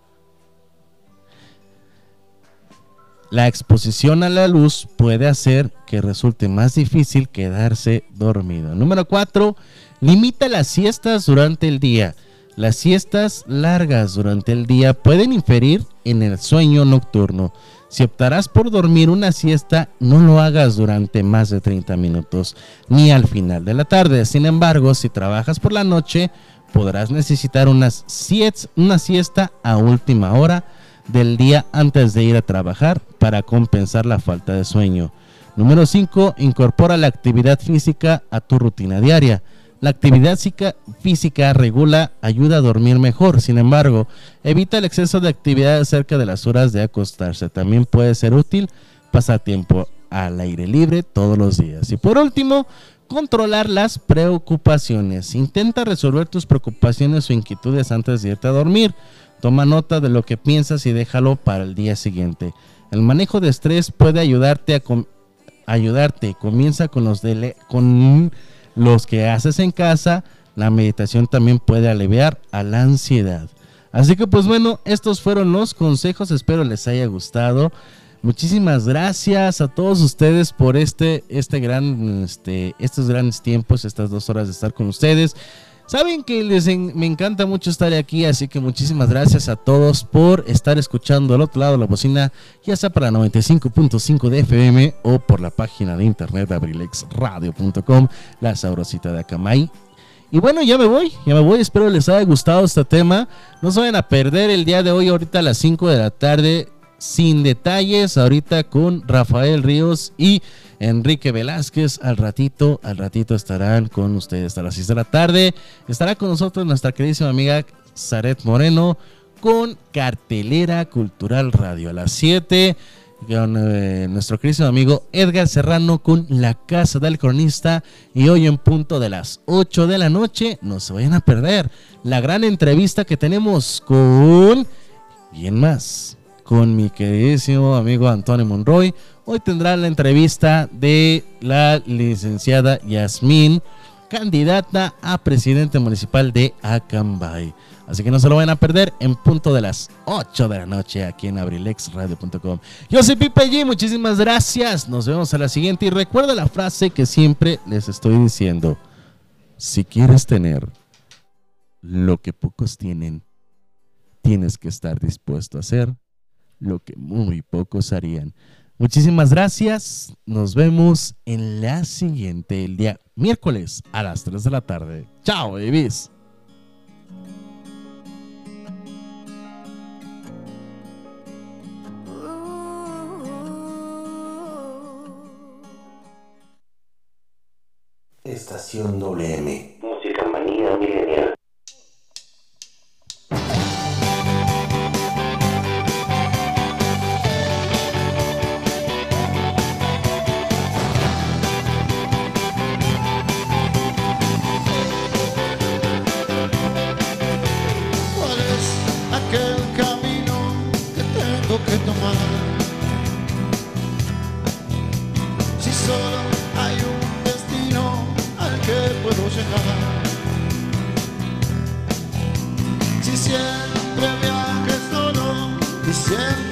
La exposición a la luz puede hacer que resulte más difícil quedarse dormido. Número 4. Limita las siestas durante el día. Las siestas largas durante el día pueden inferir en el sueño nocturno. Si optarás por dormir una siesta, no lo hagas durante más de 30 minutos, ni al final de la tarde. Sin embargo, si trabajas por la noche, podrás necesitar unas siet- una siesta a última hora del día antes de ir a trabajar para compensar la falta de sueño. Número 5. Incorpora la actividad física a tu rutina diaria. La actividad física regula, ayuda a dormir mejor. Sin embargo, evita el exceso de actividad cerca de las horas de acostarse. También puede ser útil pasar tiempo al aire libre todos los días. Y por último, controlar las preocupaciones. Intenta resolver tus preocupaciones o inquietudes antes de irte a dormir. Toma nota de lo que piensas y déjalo para el día siguiente. El manejo de estrés puede ayudarte a com- ayudarte. Comienza con los dele- con los que haces en casa. La meditación también puede aliviar a la ansiedad. Así que pues bueno, estos fueron los consejos. Espero les haya gustado. Muchísimas gracias a todos ustedes por este, este gran, este, estos grandes tiempos, estas dos horas de estar con ustedes. Saben que les me encanta mucho estar aquí, así que muchísimas gracias a todos por estar escuchando al otro lado de la bocina, ya sea para 95.5 de FM o por la página de internet abrilexradio.com, la sabrosita de Akamai. Y bueno, ya me voy, ya me voy, espero les haya gustado este tema. No se vayan a perder el día de hoy, ahorita a las 5 de la tarde, sin detalles, ahorita con Rafael Ríos y Enrique Velázquez. Al ratito, al ratito estarán con ustedes a las 6 de la tarde. Estará con nosotros nuestra queridísima amiga Zaret Moreno con Cartelera Cultural Radio a las 7. Con eh, nuestro querido amigo Edgar Serrano con La Casa del Cronista. Y hoy en punto de las 8 de la noche, no se vayan a perder la gran entrevista que tenemos con. ¿Quién más? Con mi queridísimo amigo Antonio Monroy. Hoy tendrá la entrevista de la licenciada Yasmín, candidata a presidente municipal de Acambay. Así que no se lo vayan a perder en punto de las 8 de la noche aquí en abrilexradio.com. Yo soy Pipe G, muchísimas gracias. Nos vemos a la siguiente y recuerda la frase que siempre les estoy diciendo. Si quieres tener lo que pocos tienen, tienes que estar dispuesto a hacer lo que muy pocos harían. Muchísimas gracias. Nos vemos en la siguiente, el día miércoles a las 3 de la tarde. Chao, babies. Estación WM. si siempre ha que solo y siempre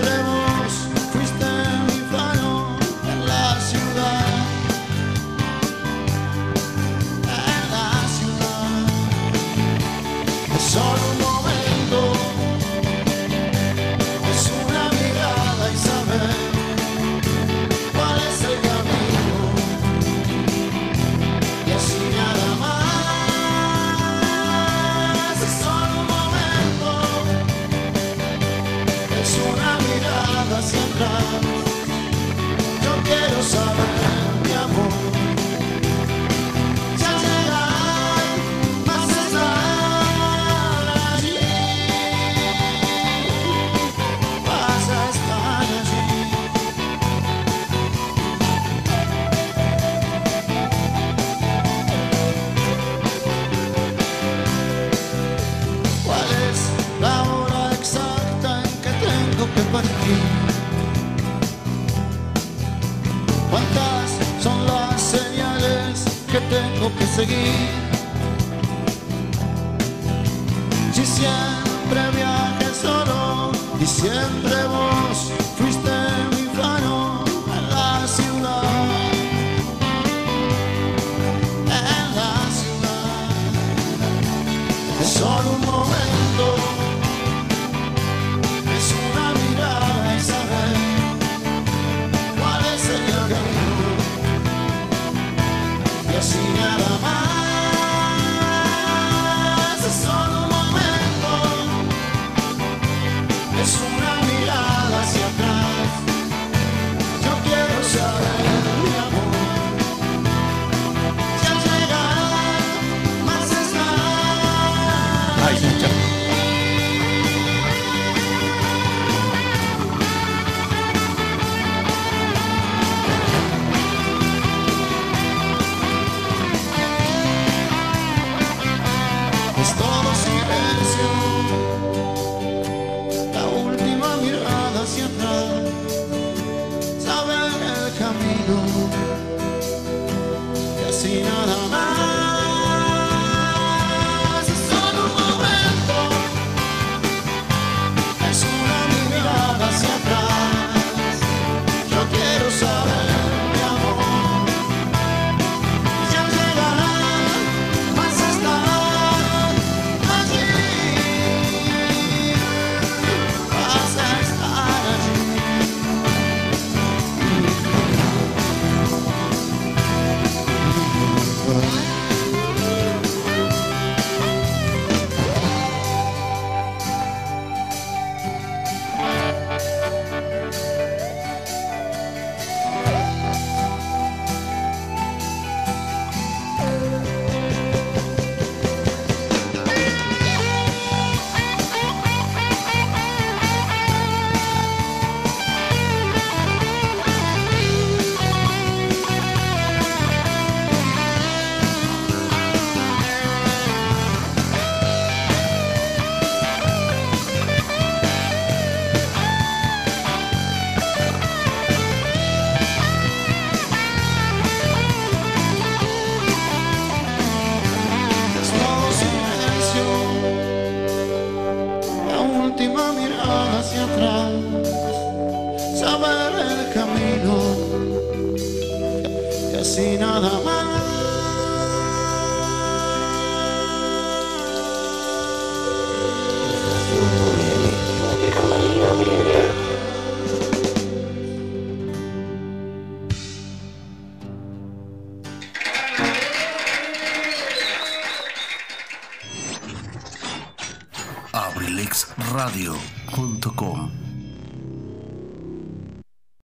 summer